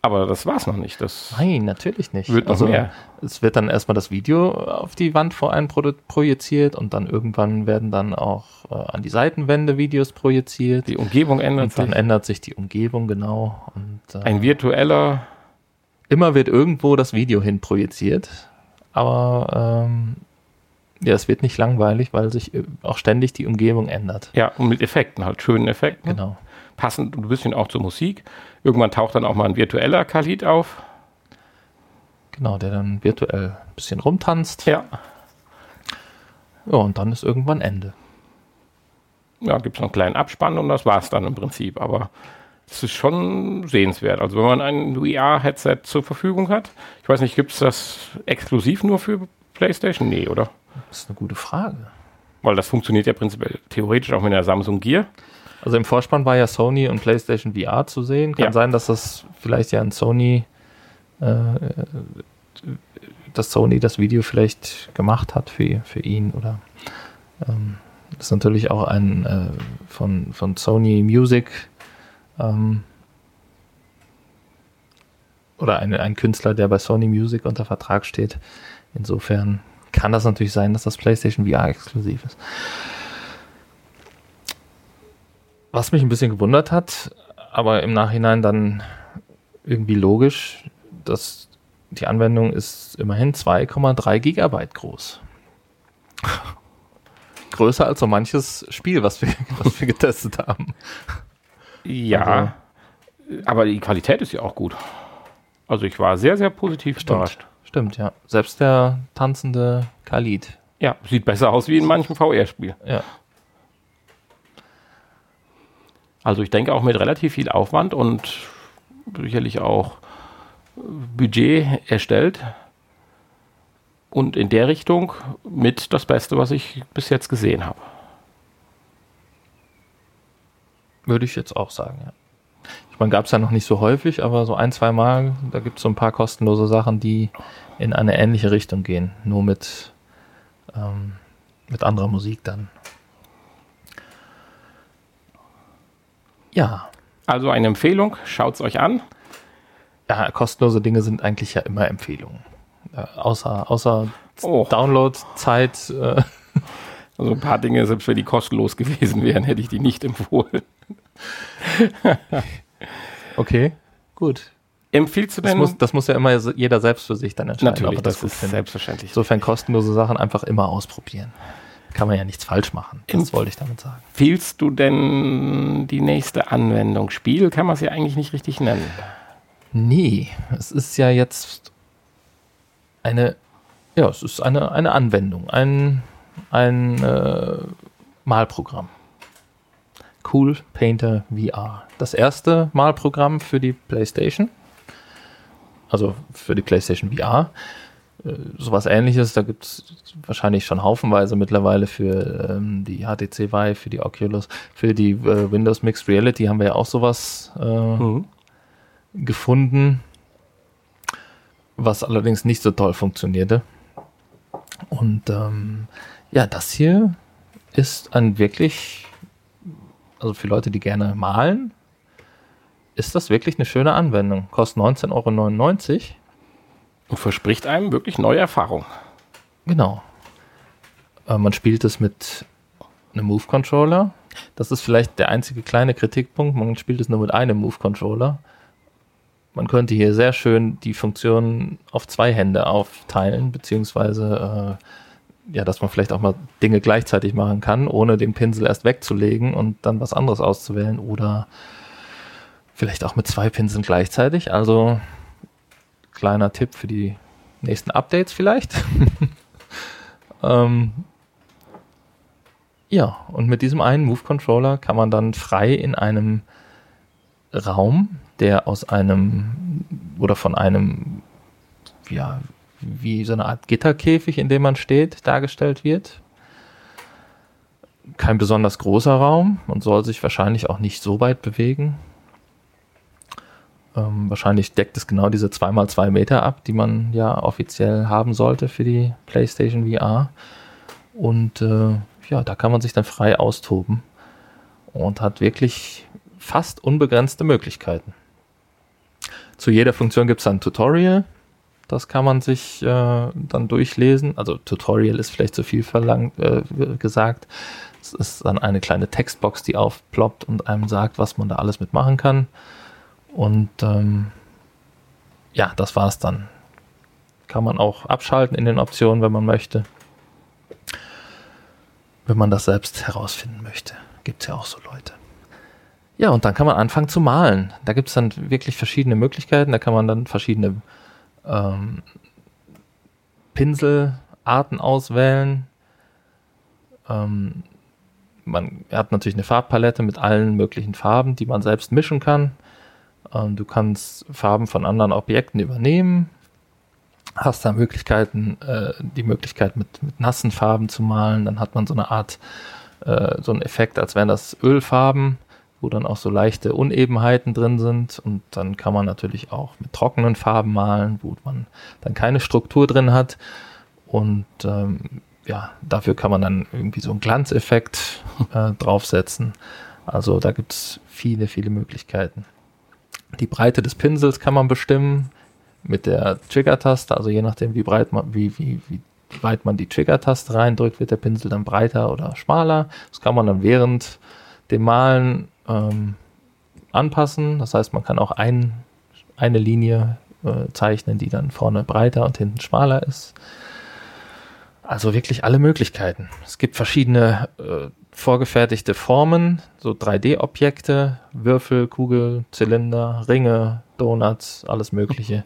Aber das war's noch nicht. Das Nein, natürlich nicht. Wird noch mehr. Es wird dann erstmal das Video auf die Wand vor einen produ- projiziert und dann irgendwann werden dann auch äh, an die Seitenwände Videos projiziert. die Umgebung ändert und dann sich. ändert sich die Umgebung genau. Und äh, Ein virtueller, immer wird irgendwo das Video hin projiziert. Aber ähm, ja, es wird nicht langweilig, weil sich äh, auch ständig die Umgebung ändert. ja, und mit Effekten, halt schönen Effekten. Genau. Passend ein bisschen auch zur Musik. Irgendwann taucht dann auch mal ein virtueller Khalid auf. Genau, der dann virtuell ein bisschen rumtanzt. Ja. Ja, und dann ist irgendwann Ende. Ja, gibt es noch einen kleinen Abspann und das war's dann im Prinzip. Aber es ist schon sehenswert. Also wenn man ein VR-Headset zur Verfügung hat, ich weiß nicht, gibt es das exklusiv nur für PlayStation? Nee, oder? Das ist eine gute Frage. Weil das funktioniert ja prinzipiell theoretisch auch mit der Samsung Gear. Also im Vorspann war ja Sony und PlayStation VR zu sehen. Kann Ja. sein, dass das vielleicht ja ein Sony, äh, dass Sony das Video vielleicht gemacht hat für, für ihn oder ähm, das ist natürlich auch ein äh, von, von Sony Music ähm, oder ein, ein Künstler, der bei Sony Music unter Vertrag steht. Insofern kann das natürlich sein, dass das PlayStation VR exklusiv ist. Was mich ein bisschen gewundert hat, aber im Nachhinein dann irgendwie logisch, dass die Anwendung ist immerhin 2,3 Gigabyte groß. (laughs) Größer als so manches Spiel, was wir, (laughs) was wir getestet haben. Ja, aber die Qualität ist ja auch gut. Also ich war sehr, sehr positiv überrascht. Stimmt, ja. Selbst der tanzende Khalid. Ja, sieht besser aus wie in manchem VR-Spiel. Ja. Also ich denke auch mit relativ viel Aufwand und sicherlich auch Budget erstellt. und in der Richtung mit das Beste, was ich bis jetzt gesehen habe. Würde ich jetzt auch sagen, ja. Ich meine, gab es ja noch nicht so häufig, aber so ein, zwei Mal, da gibt es so ein paar kostenlose Sachen, die in eine ähnliche Richtung gehen. Nur mit, ähm, mit anderer Musik dann. Ja. Also eine Empfehlung, schaut es euch an. Ja, kostenlose Dinge sind eigentlich ja immer Empfehlungen. Äh, außer außer oh. Download-Zeit. Äh. Also ein paar Dinge, selbst wenn die kostenlos gewesen wären, hätte ich die nicht empfohlen. (laughs) okay, gut. Empfiehlst du denn? Das muss, das muss ja immer jeder selbst für sich dann entscheiden. Natürlich, das, das ist selbstverständlich. Insofern kostenlose Sachen einfach immer ausprobieren. Kann man ja nichts falsch machen. Das wollte ich damit sagen. Empfiehlst du denn die nächste Anwendung? Spiel kann man es ja eigentlich nicht richtig nennen. Nee, es ist ja jetzt eine, ja, es ist eine, eine Anwendung, ein, ein äh, Malprogramm. Cool Painter VR. Das erste Malprogramm für die PlayStation. Also für die PlayStation VR. Äh, sowas ähnliches, da gibt es wahrscheinlich schon haufenweise mittlerweile für ähm, die HTC Vive, für die Oculus, für die äh, Windows Mixed Reality haben wir ja auch sowas äh, mhm. gefunden, was allerdings nicht so toll funktionierte. Und ähm, ja, das hier ist ein wirklich also für Leute, die gerne malen, ist das wirklich eine schöne Anwendung. Kostet 19,99 Euro. Und verspricht einem wirklich neue Erfahrungen. Genau. Äh, man spielt es mit einem Move-Controller. Das ist vielleicht der einzige kleine Kritikpunkt. Man spielt es nur mit einem Move-Controller. Man könnte hier sehr schön die Funktionen auf zwei Hände aufteilen, beziehungsweise äh, ja, dass man vielleicht auch mal Dinge gleichzeitig machen kann, ohne den Pinsel erst wegzulegen und dann was anderes auszuwählen oder vielleicht auch mit zwei Pinseln gleichzeitig. Also kleiner Tipp für die nächsten Updates vielleicht. (laughs) ähm, ja, und mit diesem einen Move Controller kann man dann frei in einem Raum, der aus einem oder von einem ja, wie so eine Art Gitterkäfig, in dem man steht, dargestellt wird. Kein besonders großer Raum und soll sich wahrscheinlich auch nicht so weit bewegen. Ähm, wahrscheinlich deckt es genau diese 2x2 Meter ab, die man ja offiziell haben sollte für die PlayStation VR. Und äh, ja, da kann man sich dann frei austoben und hat wirklich fast unbegrenzte Möglichkeiten. Zu jeder Funktion gibt es ein Tutorial, das kann man sich äh, dann durchlesen. Also Tutorial ist vielleicht zu viel verlangt äh, gesagt. Es ist dann eine kleine Textbox, die aufploppt und einem sagt, was man da alles mitmachen kann. Und ähm, ja, das war's dann. Kann man auch abschalten in den Optionen, wenn man möchte. Wenn man das selbst herausfinden möchte. Gibt es ja auch so Leute. Ja, und dann kann man anfangen zu malen. Da gibt es dann wirklich verschiedene Möglichkeiten. Da kann man dann verschiedene ähm, Pinselarten auswählen. Ähm, man hat natürlich eine Farbpalette mit allen möglichen Farben, die man selbst mischen kann. Ähm, du kannst Farben von anderen Objekten übernehmen. Hast da Möglichkeiten, äh, die Möglichkeit mit, mit nassen Farben zu malen. Dann hat man so eine Art, äh, so einen Effekt, als wären das Ölfarben wo dann auch so leichte Unebenheiten drin sind. Und dann kann man natürlich auch mit trockenen Farben malen, wo man dann keine Struktur drin hat. Und ähm, ja, dafür kann man dann irgendwie so einen Glanzeffekt äh, draufsetzen. Also da gibt es viele, viele Möglichkeiten. Die Breite des Pinsels kann man bestimmen mit der Trigger-Taste, also je nachdem, wie breit man, wie, wie, wie weit man die Trigger-Taste reindrückt, wird der Pinsel dann breiter oder schmaler. Das kann man dann während dem Malen ähm, anpassen. Das heißt, man kann auch ein, eine Linie äh, zeichnen, die dann vorne breiter und hinten schmaler ist. Also wirklich alle Möglichkeiten. Es gibt verschiedene äh, vorgefertigte Formen, so 3D-Objekte, Würfel, Kugel, Zylinder, Ringe, Donuts, alles Mögliche.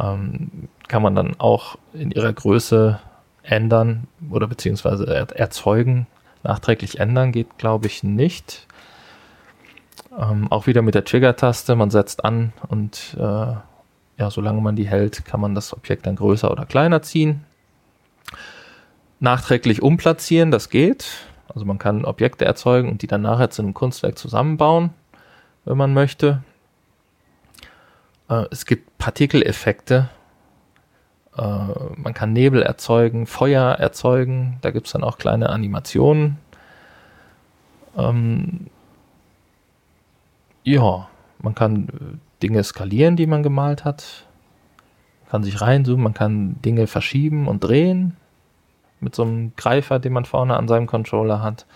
Ähm, kann man dann auch in ihrer Größe ändern oder beziehungsweise erzeugen. Nachträglich ändern geht, glaube ich, nicht. Ähm, auch wieder mit der Trigger-Taste, man setzt an und äh, ja, solange man die hält, kann man das Objekt dann größer oder kleiner ziehen. Nachträglich umplatzieren, das geht. Also man kann Objekte erzeugen und die dann nachher zu einem Kunstwerk zusammenbauen, wenn man möchte. Äh, es gibt Partikeleffekte. Äh, man kann Nebel erzeugen, Feuer erzeugen. Da gibt es dann auch kleine Animationen. Ähm, ja, man kann äh, Dinge skalieren, die man gemalt hat. Man kann sich reinzoomen, man kann Dinge verschieben und drehen mit so einem Greifer, den man vorne an seinem Controller hat.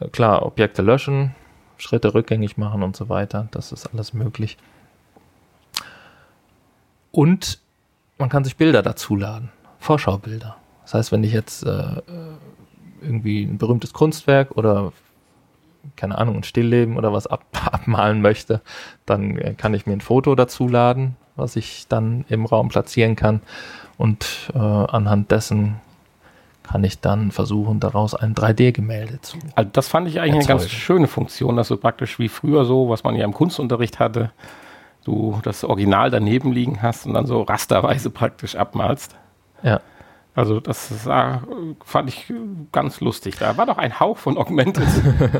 Äh, klar, Objekte löschen, Schritte rückgängig machen und so weiter. Das ist alles möglich. Und man kann sich Bilder dazuladen, Vorschaubilder. Das heißt, wenn ich jetzt äh, irgendwie ein berühmtes Kunstwerk oder keine Ahnung, ein Stillleben oder was ab, (laughs) abmalen möchte, dann äh, kann ich mir ein Foto dazuladen, was ich dann im Raum platzieren kann und äh, anhand dessen kann ich dann versuchen, daraus ein 3D-Gemälde zu. Also das fand ich eigentlich erzeugen. eine ganz schöne Funktion, dass du praktisch wie früher so, was man ja im Kunstunterricht hatte, du das Original daneben liegen hast und dann so rasterweise praktisch abmalst. Ja. Also das sah, fand ich ganz lustig. Da war doch ein Hauch von Augmented.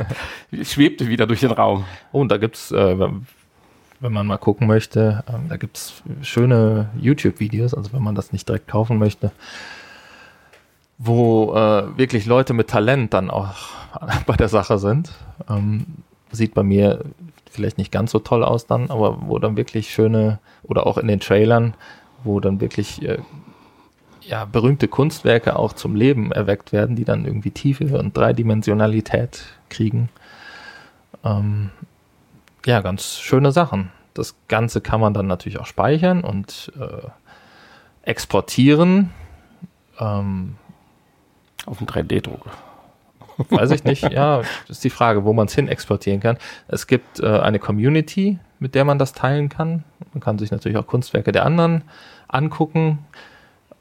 (laughs) schwebte wieder durch den Raum. Oh, und da gibt es, äh, wenn man mal gucken möchte, äh, da gibt es schöne YouTube-Videos, also wenn man das nicht direkt kaufen möchte, wo äh, wirklich Leute mit Talent dann auch (laughs) bei der Sache sind. Ähm, sieht bei mir vielleicht nicht ganz so toll aus dann, aber wo dann wirklich schöne, oder auch in den Trailern, wo dann wirklich äh, ja, berühmte Kunstwerke auch zum Leben erweckt werden, die dann irgendwie Tiefe und Dreidimensionalität kriegen. Ähm, ja, ganz schöne Sachen. Das Ganze kann man dann natürlich auch speichern und äh, exportieren. Ähm, auf dem 3D-Drucker. Weiß ich nicht. Ja, ist die Frage, wo man es hin exportieren kann. Es gibt äh, eine Community, mit der man das teilen kann. Man kann sich natürlich auch Kunstwerke der anderen angucken.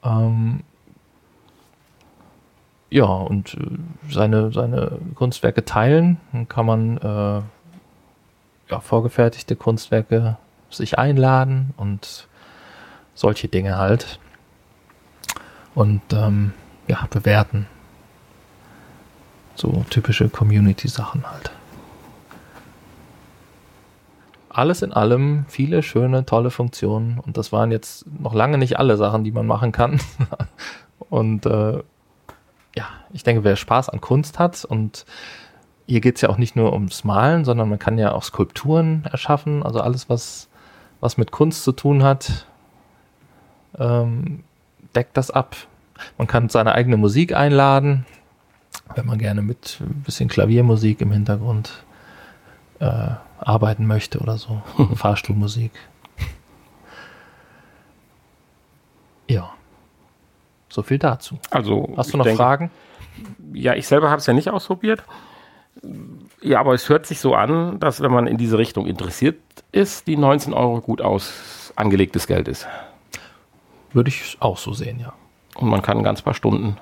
Ähm, ja, und äh, seine, seine Kunstwerke teilen. Dann kann man äh, ja, vorgefertigte Kunstwerke sich einladen und solche Dinge halt. Und ähm, ja, bewerten. So typische Community-Sachen halt. Alles in allem viele schöne, tolle Funktionen. Und das waren jetzt noch lange nicht alle Sachen, die man machen kann. (laughs) und äh, ja, ich denke, wer Spaß an Kunst hat und hier geht es ja auch nicht nur ums Malen, sondern man kann ja auch Skulpturen erschaffen. Also alles, was, was mit Kunst zu tun hat, ähm, deckt das ab. Man kann seine eigene Musik einladen wenn man gerne mit ein bisschen Klaviermusik im Hintergrund äh, arbeiten möchte oder so. (laughs) Fahrstuhlmusik. Ja. So viel dazu. Also, hast du noch denke, Fragen? Ja, ich selber habe es ja nicht ausprobiert. Ja, aber es hört sich so an, dass wenn man in diese Richtung interessiert ist, die 19 Euro gut aus angelegtes Geld ist. Würde ich auch so sehen, ja. Und man kann ein ganz paar Stunden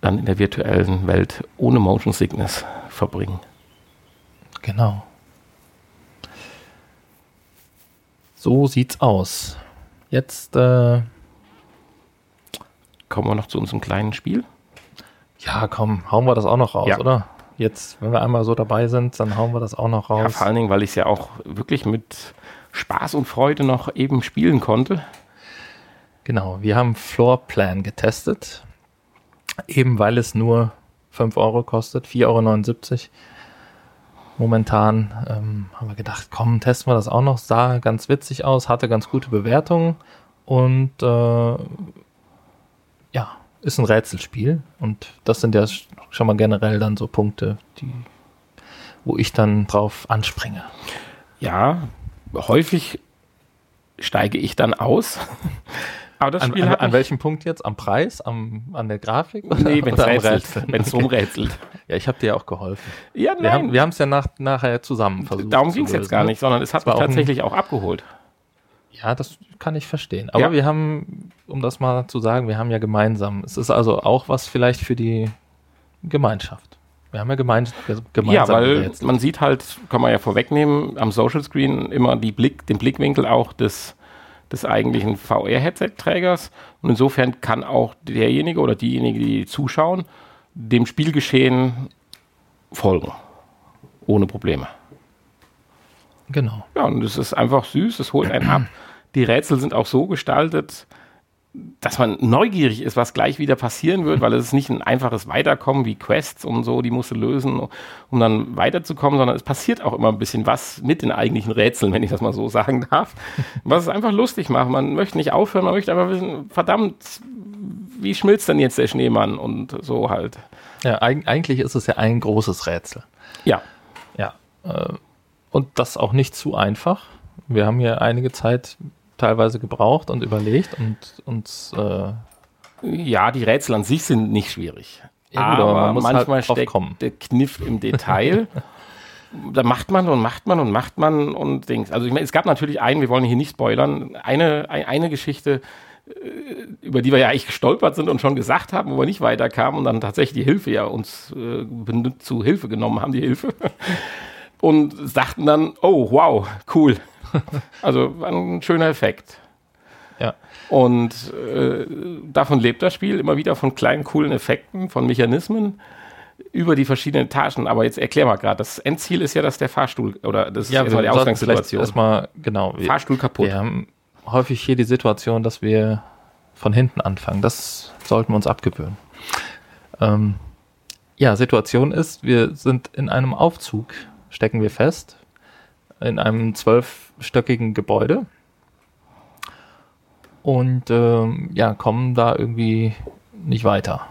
dann in der virtuellen Welt ohne Motion Sickness verbringen. Genau. So sieht's aus. Jetzt äh, kommen wir noch zu unserem kleinen Spiel. Ja, komm, hauen wir das auch noch raus, ja. oder? Jetzt, wenn wir einmal so dabei sind, dann hauen wir das auch noch raus. Ja, vor allen Dingen, weil ich es ja auch wirklich mit Spaß und Freude noch eben spielen konnte. Genau, wir haben Floorplan getestet. Eben weil es nur 5 Euro kostet, 4,79 Euro. Momentan ähm, haben wir gedacht, komm, testen wir das auch noch. Sah ganz witzig aus, hatte ganz gute Bewertungen und äh, ja, ist ein Rätselspiel. Und das sind ja schon mal generell dann so Punkte, die, wo ich dann drauf anspringe. Ja, häufig steige ich dann aus. Aber das Spiel an, an, an welchem Punkt jetzt? Am Preis? Am, an der Grafik? Nee, wenn es rumrätselt. Ja, ich habe dir auch geholfen. Ja, nein. Wir haben es ja nach, nachher zusammen versucht. Darum ging es jetzt gar nicht, sondern es hat mich tatsächlich auch abgeholt. Ja, das kann ich verstehen. Aber ja. wir haben, um das mal zu sagen, wir haben ja gemeinsam, es ist also auch was vielleicht für die Gemeinschaft. Wir haben ja gemein, gemeinsam. Ja, weil man sieht halt, kann man ja vorwegnehmen, am Social Screen immer Blick, den Blickwinkel auch des des eigentlichen VR-Headset-Trägers. Und insofern kann auch derjenige oder diejenige, die zuschauen, dem Spielgeschehen folgen. Ohne Probleme. Genau. Ja, und es ist einfach süß, es holt einen ab. Die Rätsel sind auch so gestaltet, dass man neugierig ist, was gleich wieder passieren wird, weil es ist nicht ein einfaches Weiterkommen wie Quests und so, die musst du lösen, um dann weiterzukommen, sondern es passiert auch immer ein bisschen was mit den eigentlichen Rätseln, wenn ich das mal so sagen darf. Was es einfach lustig macht. Man möchte nicht aufhören, man möchte einfach wissen, verdammt, wie schmilzt denn jetzt der Schneemann und so halt. Ja, eigentlich ist es ja ein großes Rätsel. Ja. Ja. Äh, und das auch nicht zu einfach. Wir haben hier einige Zeit teilweise gebraucht und überlegt und uns. Äh ja, die Rätsel an sich sind nicht schwierig. Ja, aber, aber manchmal halt steckt kommen. der Kniff im Detail. (laughs) da macht man und macht man und macht man und Dings. Also ich meine, es gab natürlich einen, wir wollen hier nicht spoilern, eine, ein, eine Geschichte, äh, über die wir ja eigentlich gestolpert sind und schon gesagt haben, wo wir nicht weiterkamen und dann tatsächlich die Hilfe ja uns äh, zu Hilfe genommen haben, die Hilfe. (laughs) und sagten dann, oh wow, cool. (laughs) also ein schöner Effekt. Ja. Und äh, davon lebt das Spiel immer wieder von kleinen, coolen Effekten, von Mechanismen über die verschiedenen Etagen. Aber jetzt erklär mal gerade, das Endziel ist ja, dass der Fahrstuhl oder das ja, ist erstmal die Ausgangssituation. Erstmal, genau. Fahrstuhl kaputt. Wir haben häufig hier die Situation, dass wir von hinten anfangen. Das sollten wir uns abgewöhnen. Ähm, ja, Situation ist, wir sind in einem Aufzug, stecken wir fest, in einem zwölfstöckigen Gebäude und ähm, ja, kommen da irgendwie nicht weiter.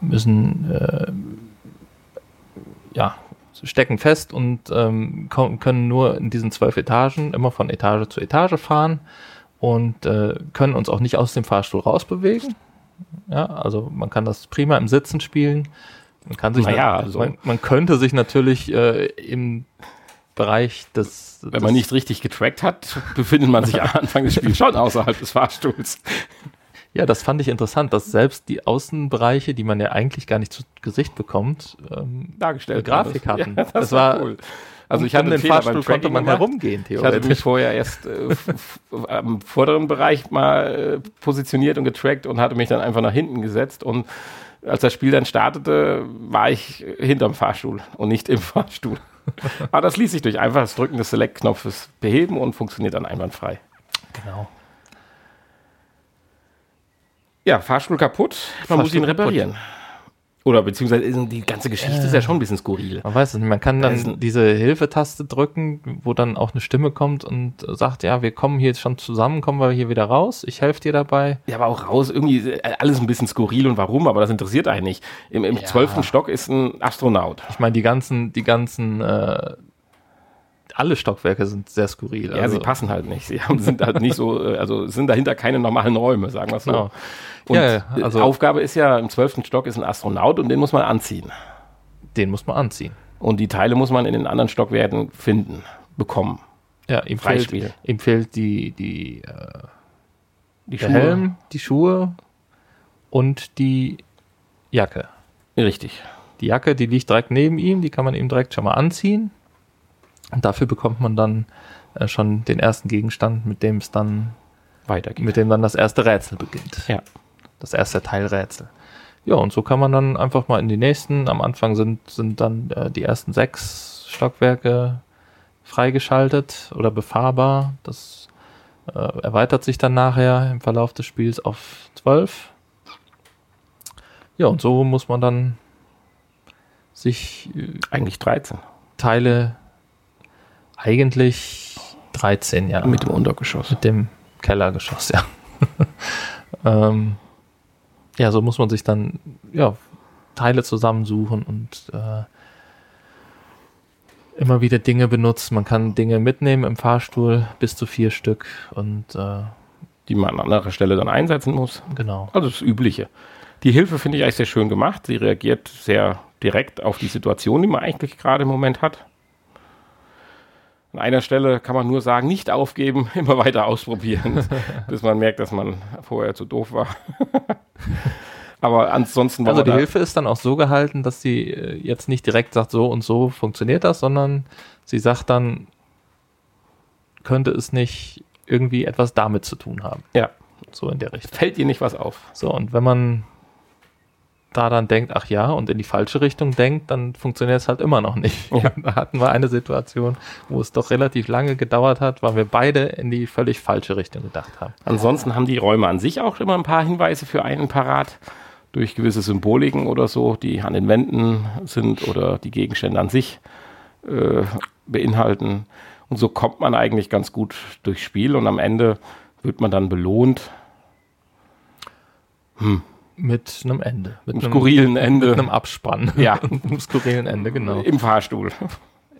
Müssen äh, ja stecken fest und ähm, können nur in diesen zwölf Etagen immer von Etage zu Etage fahren und äh, können uns auch nicht aus dem Fahrstuhl rausbewegen. Ja, also man kann das prima im Sitzen spielen. Man kann sich, naja, also. man, man, könnte sich natürlich äh, im Bereich des. Wenn man nicht richtig getrackt hat, befindet man sich am Anfang des Spiels schon außerhalb des Fahrstuhls. Ja, das fand ich interessant, dass selbst die Außenbereiche, die man ja eigentlich gar nicht zu Gesicht bekommt, ähm, dargestellt Grafik das. hatten. Ja, das, das war cool. Also ich hatte den Fahrstuhl konnte man gemacht. herumgehen, theoretisch. Ich hatte mich vorher erst äh, am vorderen Bereich mal äh, positioniert und getrackt und hatte mich dann einfach nach hinten gesetzt und als das Spiel dann startete, war ich hinterm Fahrstuhl und nicht im (laughs) Fahrstuhl. (laughs) Aber das ließ sich durch einfaches Drücken des Select-Knopfes beheben und funktioniert dann einwandfrei. Genau. Ja, Fahrstuhl kaputt, man Fahrstuhl muss ihn reparieren. Kaputt. Oder beziehungsweise die ganze Geschichte äh, ist ja schon ein bisschen skurril. Man weiß es nicht. Man kann dann also, diese Hilfetaste drücken, wo dann auch eine Stimme kommt und sagt, ja, wir kommen hier jetzt schon zusammen, kommen wir hier wieder raus. Ich helfe dir dabei. Ja, aber auch raus, irgendwie alles ein bisschen skurril und warum, aber das interessiert einen nicht. Im, im zwölften ja. Stock ist ein Astronaut. Ich meine, die ganzen, die ganzen äh, alle Stockwerke sind sehr skurril. Ja, also. sie passen halt nicht. Sie haben, sind halt nicht so, äh, also sind dahinter keine normalen Räume, sagen wir es so. Genau. Und ja, also Aufgabe ist ja, im zwölften Stock ist ein Astronaut und den muss man anziehen. Den muss man anziehen. Und die Teile muss man in den anderen Stockwerken finden, bekommen. Ja, ihm fehlt, ihm fehlt die, die, äh, die Schuhe. Helm, die Schuhe und die Jacke. Richtig. Die Jacke, die liegt direkt neben ihm, die kann man ihm direkt schon mal anziehen. Und dafür bekommt man dann äh, schon den ersten Gegenstand, mit dem es dann weitergeht. Mit dem dann das erste Rätsel beginnt. Ja. Das erste Teilrätsel. Ja, und so kann man dann einfach mal in die nächsten. Am Anfang sind, sind dann äh, die ersten sechs Stockwerke freigeschaltet oder befahrbar. Das äh, erweitert sich dann nachher im Verlauf des Spiels auf zwölf. Ja, und so muss man dann sich äh, eigentlich 13 Teile eigentlich 13, ja. Mit dem Untergeschoss. Mit dem Kellergeschoss, ja. (laughs) ähm, ja, so muss man sich dann ja, Teile zusammensuchen und äh, immer wieder Dinge benutzen. Man kann Dinge mitnehmen im Fahrstuhl, bis zu vier Stück und äh, die man an anderer Stelle dann einsetzen muss. Genau. Also das Übliche. Die Hilfe finde ich eigentlich sehr schön gemacht. Sie reagiert sehr direkt auf die Situation, die man eigentlich gerade im Moment hat. An einer Stelle kann man nur sagen, nicht aufgeben, (laughs) immer weiter ausprobieren, (laughs) bis man merkt, dass man vorher zu doof war. (laughs) Aber ansonsten war Also die Hilfe ist dann auch so gehalten, dass sie äh, jetzt nicht direkt sagt, so und so funktioniert das, sondern sie sagt dann, könnte es nicht irgendwie etwas damit zu tun haben. Ja. So in der Richtung. Fällt dir nicht was auf? So, und wenn man da dann denkt, ach ja, und in die falsche Richtung denkt, dann funktioniert es halt immer noch nicht. Ja. Da hatten wir eine Situation, wo es doch relativ lange gedauert hat, weil wir beide in die völlig falsche Richtung gedacht haben. Ansonsten haben die Räume an sich auch immer ein paar Hinweise für einen parat. Durch gewisse Symboliken oder so, die an den Wänden sind oder die Gegenstände an sich äh, beinhalten. Und so kommt man eigentlich ganz gut durchs Spiel und am Ende wird man dann belohnt. Mit einem Ende. Mit Einem skurrilen Ende. Mit einem Abspann. (laughs) Ja. mit (laughs) einem skurrilen Ende, genau. Im Fahrstuhl.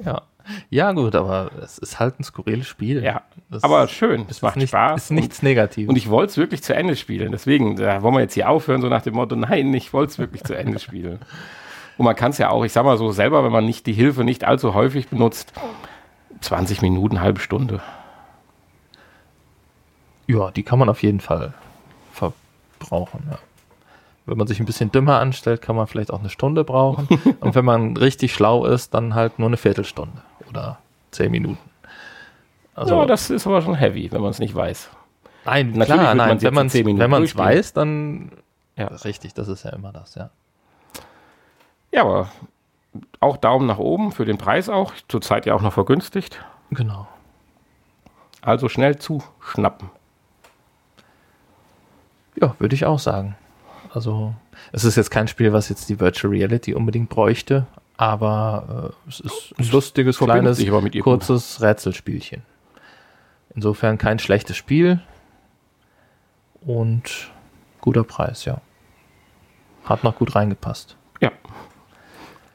Ja. Ja, gut, aber es ist halt ein skurriles Spiel. Ja. Das Aber schön, es macht nicht, Spaß. Ist nichts Negatives. Und ich wollte es wirklich zu Ende spielen. Deswegen, da wollen wir jetzt hier aufhören, so nach dem Motto, nein, ich wollte es wirklich zu Ende spielen. Und man kann es ja auch, ich sag mal so, selber, wenn man nicht die Hilfe nicht allzu häufig benutzt, 20 Minuten, halbe Stunde. Ja, die kann man auf jeden Fall verbrauchen, ja. Wenn man sich ein bisschen dümmer anstellt, kann man vielleicht auch eine Stunde brauchen. (laughs) Und wenn man richtig schlau ist, dann halt nur eine Viertelstunde oder zehn Minuten. Also, ja, das ist aber schon heavy, wenn man es nicht weiß. nein, natürlich klar, nein, man's wenn man es wenn man's weiß, dann Ja. richtig, das ist ja immer das, ja. Ja, aber auch Daumen nach oben für den Preis auch. Zurzeit ja auch noch vergünstigt. Genau. Also schnell zuschnappen. Ja, würde ich auch sagen. Also, es ist jetzt kein Spiel, was jetzt die Virtual Reality unbedingt bräuchte, aber äh, es ist ein lustiges, verbindet kleines, kurzes Rätselspielchen. Insofern kein schlechtes Spiel und guter Preis, ja. Hat noch gut reingepasst. Ja.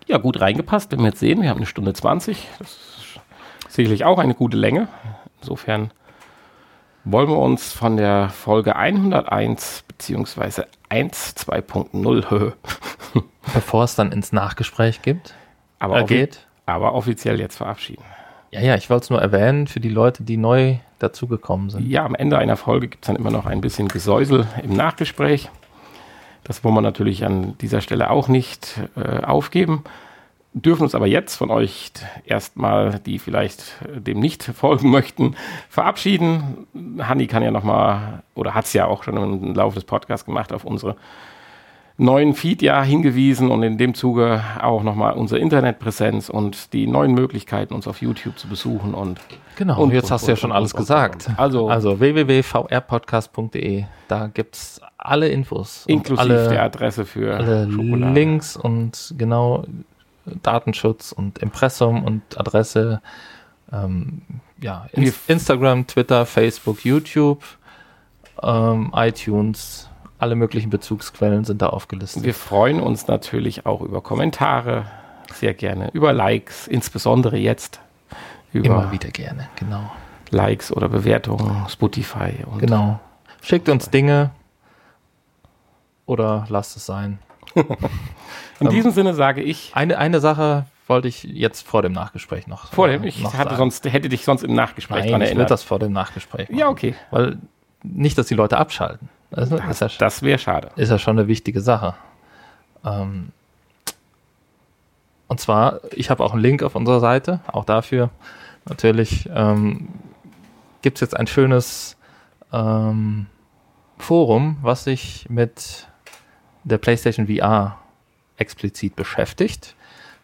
Ja, gut reingepasst, wenn wir jetzt sehen, wir haben eine Stunde 20. Das ist sicherlich auch eine gute Länge. Insofern wollen wir uns von der Folge 101 beziehungsweise 1 2.0 (laughs) Bevor es dann ins Nachgespräch gibt, aber, äh, geht. aber offiziell jetzt verabschieden. Ja, ja, ich wollte es nur erwähnen für die Leute, die neu dazugekommen sind. Ja, am Ende einer Folge gibt es dann immer noch ein bisschen Gesäusel im Nachgespräch. Das wollen wir natürlich an dieser Stelle auch nicht äh, aufgeben. Dürfen uns aber jetzt von euch erstmal, die vielleicht äh, dem nicht (laughs) folgen möchten, verabschieden. Hanni kann ja nochmal, oder hat es ja auch schon im Laufe des Podcasts gemacht, auf unsere neuen Feed ja hingewiesen und in dem Zuge auch nochmal unsere Internetpräsenz und die neuen Möglichkeiten, uns auf YouTube zu besuchen und Genau, Und- und jetzt und- hast du ja schon alles gesagt. also- also www.vrpodcast.de, da gibt es alle Infos. inklusive alle, der Adresse für alle Schokolade. Links und genau Datenschutz und Impressum und Adresse. Ähm, ja, Ins Instagram, Twitter, Facebook, YouTube, ähm, iTunes, alle möglichen Bezugsquellen sind da aufgelistet. Wir freuen uns natürlich auch über Kommentare, sehr gerne, über Likes, insbesondere jetzt über Immer wieder gerne, genau. Likes oder Bewertungen, Spotify und Genau. Schickt uns Dinge oder lasst es sein. (laughs) in Ähm, diesem Sinne sage ich, Eine, eine Sache wollte ich jetzt vor dem Nachgespräch noch. vor äh, dem, ich noch hatte sagen. sonst, hätte dich sonst im Nachgespräch Nein, dran ich will erinnert. das vor dem Nachgespräch machen. ja, okay. Weil nicht, dass die Leute abschalten. Das ist, ja, Das wäre schade. ist ja schon eine wichtige Sache. Ähm, und zwar, ich habe auch einen Link auf unserer Seite, auch dafür. Natürlich ähm, gibt es jetzt ein schönes ähm, Forum, was sich mit der PlayStation VR explizit beschäftigt.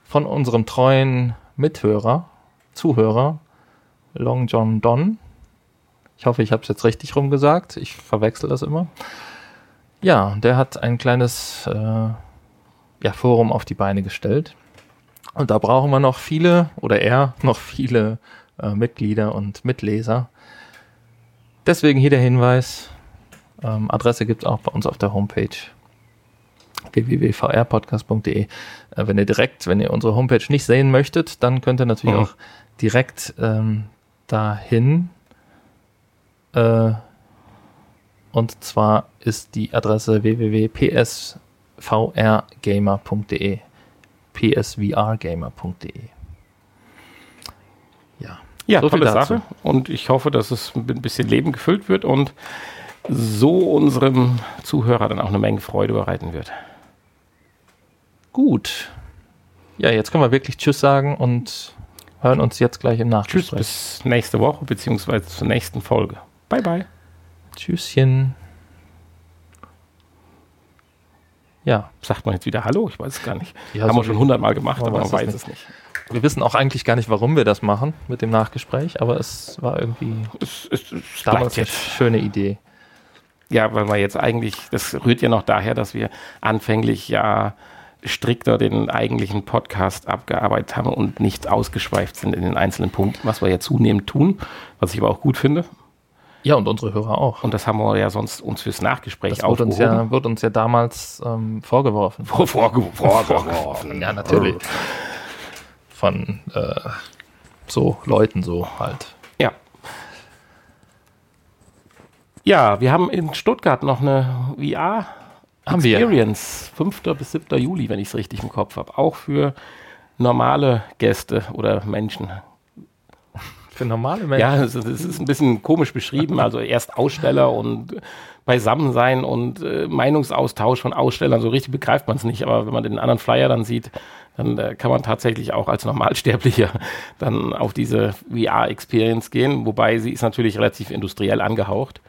Von unserem treuen Mithörer, Zuhörer, Long John Don. Ich hoffe, ich habe es jetzt richtig rumgesagt. Ich verwechsel das immer. Ja, der hat ein kleines äh, ja, Forum auf die Beine gestellt. Und da brauchen wir noch viele, oder er (laughs) noch viele äh, Mitglieder und Mitleser. Deswegen hier der Hinweis. Ähm, Adresse gibt es auch bei uns auf der Homepage www.vrpodcast.de. Äh, wenn ihr direkt, wenn ihr unsere Homepage nicht sehen möchtet, dann könnt ihr natürlich Mhm. auch direkt ähm, dahin. Äh, und zwar ist die Adresse www.psvrgamer.de. psvrgamer.de. Ja. Ja, So tolle. Sache. Und ich hoffe, dass es mit ein bisschen Leben gefüllt wird und so unserem Zuhörer dann auch eine Menge Freude bereiten wird. Gut. Ja, jetzt können wir wirklich Tschüss sagen und hören uns jetzt gleich im Tschüss, Nachgespräch. bis nächste Woche, beziehungsweise zur nächsten Folge. Bye, bye. Tschüsschen. Ja. Sagt man jetzt wieder Hallo? Ich weiß es gar nicht. Ja, Haben so wir schon hundertmal gemacht, aber man weiß es es nicht. Wir wissen auch eigentlich gar nicht, warum wir das machen mit dem Nachgespräch, aber es war irgendwie Es, es, es damals eine schöne Idee. Ja, weil wir jetzt eigentlich, das rührt ja noch daher, dass wir anfänglich ja strikter den eigentlichen Podcast abgearbeitet haben und nicht ausgeschweift sind in den einzelnen Punkten, was wir ja zunehmend tun, was ich aber auch gut finde. Ja, und unsere Hörer auch. Und das haben wir ja sonst uns fürs Nachgespräch Das wurde uns, ja, wurde uns ja damals ähm, vorgeworfen. Vor- vorge- vorgeworfen. (laughs) Ja, natürlich. Von äh, so Leuten so halt. Ja. Wir haben in Stuttgart noch eine VR Haben wir. Experience, 5. bis 7. Juli, wenn ich es richtig im Kopf habe. Auch für normale Gäste oder Menschen. Für normale Menschen. Ja, es, es ist ein bisschen komisch beschrieben. Also erst Aussteller und Beisammensein und äh, Meinungsaustausch von Ausstellern. So richtig begreift man es nicht. Aber wenn man den anderen Flyer dann sieht, dann äh, kann man tatsächlich auch als Normalsterblicher dann auf diese VR-Experience gehen. Wobei sie ist natürlich relativ industriell angehaucht.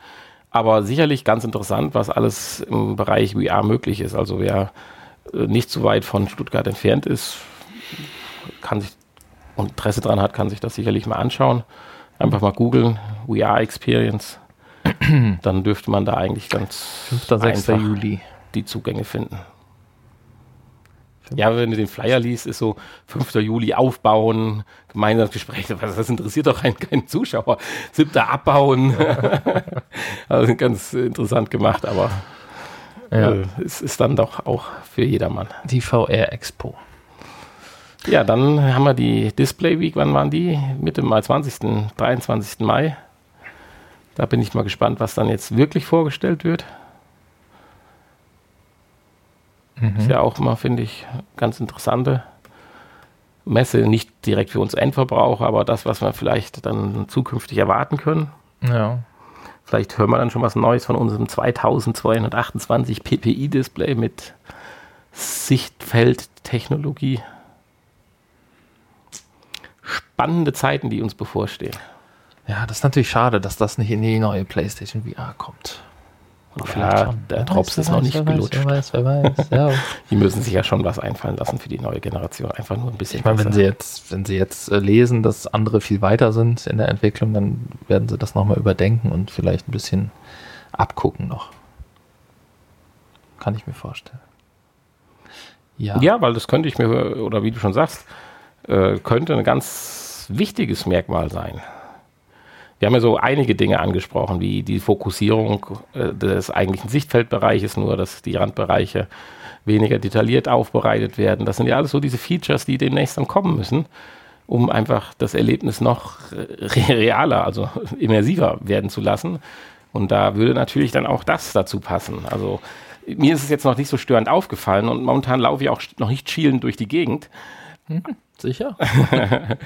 Aber sicherlich ganz interessant, was alles im Bereich VR möglich ist. Also wer äh, nicht so weit von Stuttgart entfernt ist, kann sich und Interesse dran hat, kann sich das sicherlich mal anschauen. Einfach mal googeln, VR Experience. (clears throat) Dann dürfte man da eigentlich ganz 5. 6. einfach Juli. die Zugänge finden. Ja, wenn du den Flyer liest, ist so 5. Juli aufbauen, gemeinsames Gespräch, das (laughs) das interessiert doch keinen, keinen Zuschauer. 7. abbauen. (laughs) also ganz interessant gemacht, aber Ja. äh, es ist dann doch auch für jedermann. Die VR Expo. Ja, dann haben wir die Display Week. Wann waren die? Mitte Mai, 20., 23. Mai. Da bin ich mal gespannt, was dann jetzt wirklich vorgestellt wird. Ist ja auch mal, finde ich, ganz interessante Messe. Nicht direkt für uns Endverbraucher, aber das, was wir vielleicht dann zukünftig erwarten können. Ja. Vielleicht hören wir dann schon was Neues von unserem 2228 PPI-Display mit Sichtfeldtechnologie. Spannende Zeiten, die uns bevorstehen. Ja, das ist natürlich schade, dass das nicht in die neue PlayStation VR kommt. Oder Ja, der Wer Drops ist noch weiß, nicht wer gelutscht. Wer weiß, wer weiß. Ja. (laughs) Die müssen sich ja schon was einfallen lassen für die neue Generation. Einfach nur ein bisschen. Ich meine, wenn sie jetzt, wenn sie jetzt äh, lesen, dass andere viel weiter sind in der Entwicklung, dann werden sie das nochmal überdenken und vielleicht ein bisschen abgucken noch. Kann ich mir vorstellen. Ja. Ja, weil das könnte ich mir, oder wie du schon sagst, äh, könnte ein ganz wichtiges Merkmal sein. Wir haben ja so einige Dinge angesprochen, wie die Fokussierung äh, des eigentlichen Sichtfeldbereiches, nur dass die Randbereiche weniger detailliert aufbereitet werden. Das sind ja alles so diese Features, die demnächst dann kommen müssen, um einfach das Erlebnis noch äh, re- realer, also (laughs) immersiver werden zu lassen. Und da würde natürlich dann auch das dazu passen. Also mir ist es jetzt noch nicht so störend aufgefallen und momentan laufe ich auch noch nicht schielend durch die Gegend. Sicher? (laughs)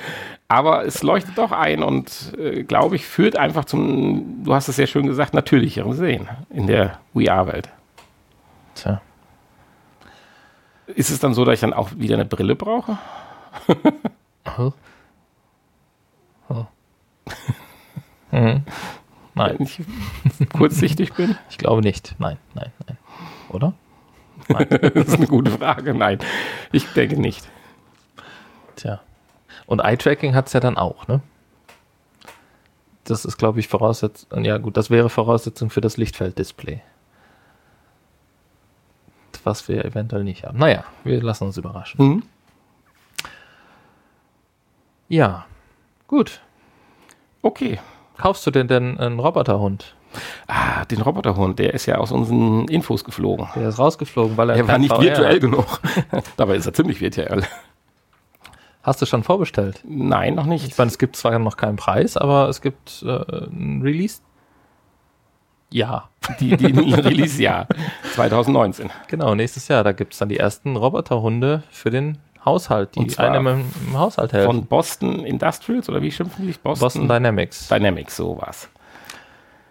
Aber es leuchtet doch ein und, äh, glaube ich, führt einfach zum, du hast es sehr schön gesagt, natürlicheren Sehen in der VR-Welt. Tja. Ist es dann so, dass ich dann auch wieder eine Brille brauche? Oh. Oh. (laughs) mhm. Nein, Wenn ich kurzsichtig bin? (laughs) ich glaube nicht. Nein, nein, nein. Oder? Das ist eine gute Frage. Nein, ich denke nicht. Und Eye-Tracking hat es ja dann auch, ne? Das ist, glaube ich, Voraussetzung. Ja, gut, das wäre Voraussetzung für das Lichtfelddisplay. Was wir eventuell nicht haben. Naja, wir lassen uns überraschen. Mhm. Ja, gut. Okay. Kaufst du denn denn einen Roboterhund? Ah, den Roboterhund, der ist ja aus unseren Infos geflogen. Der ist rausgeflogen, weil er, Er war nicht VR virtuell hat. genug. (laughs) Dabei ist er ziemlich virtuell. Hast du schon vorbestellt? Nein, noch nicht. Ich meine, es gibt zwar noch keinen Preis, aber es gibt äh, ein Release. Ja, Die, die (laughs) Release-Jahr 2019. genau, nächstes Jahr. Da gibt es dann die ersten Roboterhunde für den Haushalt, die einem im, im Haushalt helfen. Von Boston Industrials oder wie schimpfen die sich? Boston Dynamics. Dynamics, so war's.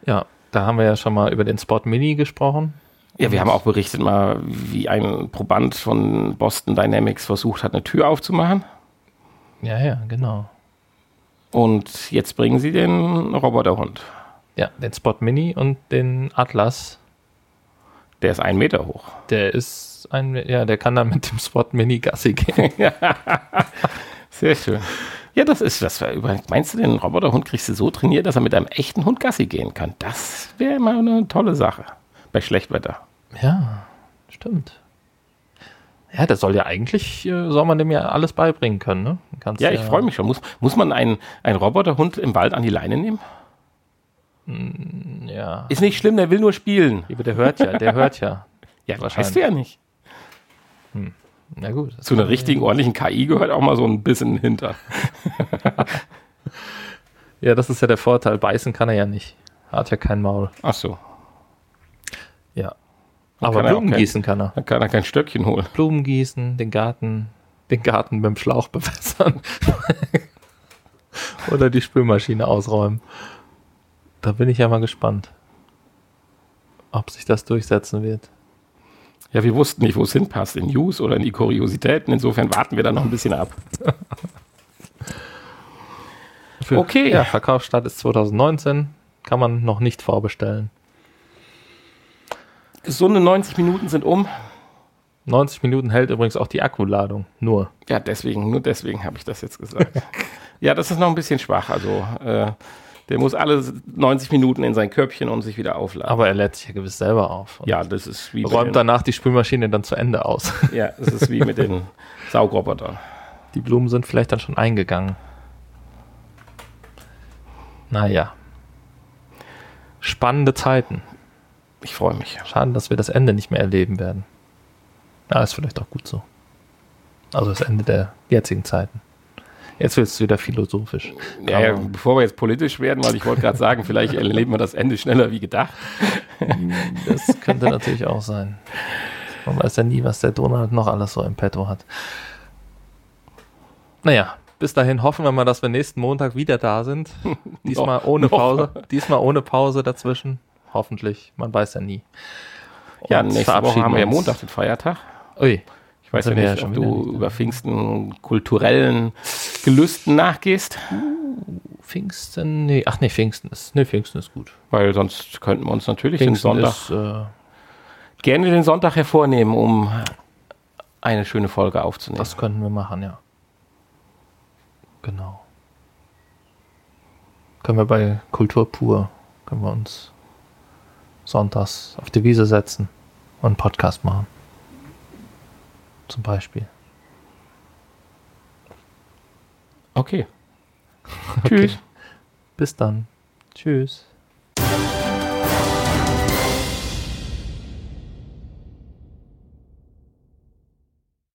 Ja, da haben wir ja schon mal über den Spot Mini gesprochen. Ja, wir haben auch berichtet mal, wie ein Proband von Boston Dynamics versucht hat, eine Tür aufzumachen. Ja, ja, genau. Und jetzt bringen sie den Roboterhund. Ja, den Spot Mini und den Atlas. Der ist einen Meter hoch. Der ist ein, ja, der kann dann mit dem Spot Mini Gassi gehen. (laughs) Sehr schön. Ja, das ist das. Meinst du, den Roboterhund kriegst du so trainiert, dass er mit einem echten Hund Gassi gehen kann? Das wäre immer eine tolle Sache bei Schlechtwetter. Ja, stimmt. Ja, das soll ja eigentlich, äh, soll man dem ja alles beibringen können, ne? Ja, ich freue mich schon. Muss, muss man einen, einen Roboterhund im Wald an die Leine nehmen? Mm, ja. Ist nicht schlimm, der will nur spielen. Aber der hört ja, der hört ja. (laughs) ja, weißt du ja nicht. Hm. Na gut. Zu einer richtigen, ja. ordentlichen KI gehört auch mal so ein bisschen hinter. (laughs) ja, das ist ja der Vorteil. Beißen kann er ja nicht. Hat ja kein Maul. Ach so. Aber Blumen kein, gießen kann er. Dann kann er kein Stöckchen holen. Blumen gießen, den Garten, den Garten mit dem Schlauch (laughs) bewässern. Oder die Spülmaschine ausräumen. Da bin ich ja mal gespannt, ob sich das durchsetzen wird. Ja, wir wussten nicht, wo es hinpasst, in News oder in die Kuriositäten. Insofern warten wir da noch ein bisschen ab. Für, okay. Ja, Verkaufsstart ist 2019. Kann man noch nicht vorbestellen. Gesunde 90 Minuten sind um. 90 Minuten hält übrigens auch die Akkuladung. Nur. Ja, deswegen, nur deswegen habe ich das jetzt gesagt. ja, das ist noch ein bisschen schwach. Also, äh, der muss alle 90 Minuten in sein Körbchen und sich wieder aufladen. Aber er lädt sich ja gewiss selber auf. Ja, das ist wie. Räumt danach die Spülmaschine dann zu Ende aus. (laughs) Ja, das ist wie mit den Saugrobotern. Die Blumen sind vielleicht dann schon eingegangen. Naja. Spannende Zeiten. Ich freue mich. Schade, dass wir das Ende nicht mehr erleben werden. Ja, ist vielleicht auch gut so. Also das Ende der jetzigen Zeiten. Jetzt wird es wieder philosophisch. Ja, ja, bevor wir jetzt politisch werden, weil ich wollte gerade sagen, vielleicht erleben wir das Ende schneller wie gedacht. Das könnte natürlich auch sein. Man weiß ja nie, was der Donald noch alles so im Petto hat. Naja, bis dahin hoffen wir mal, dass wir nächsten Montag wieder da sind. (laughs) Diesmal ohne Pause. Diesmal ohne Pause dazwischen. Hoffentlich. Man weiß ja nie. Und ja, nächste Woche haben wir ja Montag den Feiertag. Ui. Ich weiß ja nicht, ja ob du über Pfingsten kulturellen Gelüsten nachgehst. Uh, Pfingsten, nee, ach nee, Pfingsten ist, nee, Pfingsten ist gut. Weil sonst könnten wir uns natürlich Pfingsten den Sonntag ist, äh, gerne den Sonntag hervornehmen, um eine schöne Folge aufzunehmen. Das könnten wir machen, ja. Genau. Können wir bei Kultur pur, können wir uns sonntags auf die Wiese setzen und einen Podcast machen zum Beispiel. Okay. (laughs) okay. Tschüss. Bis dann. Tschüss.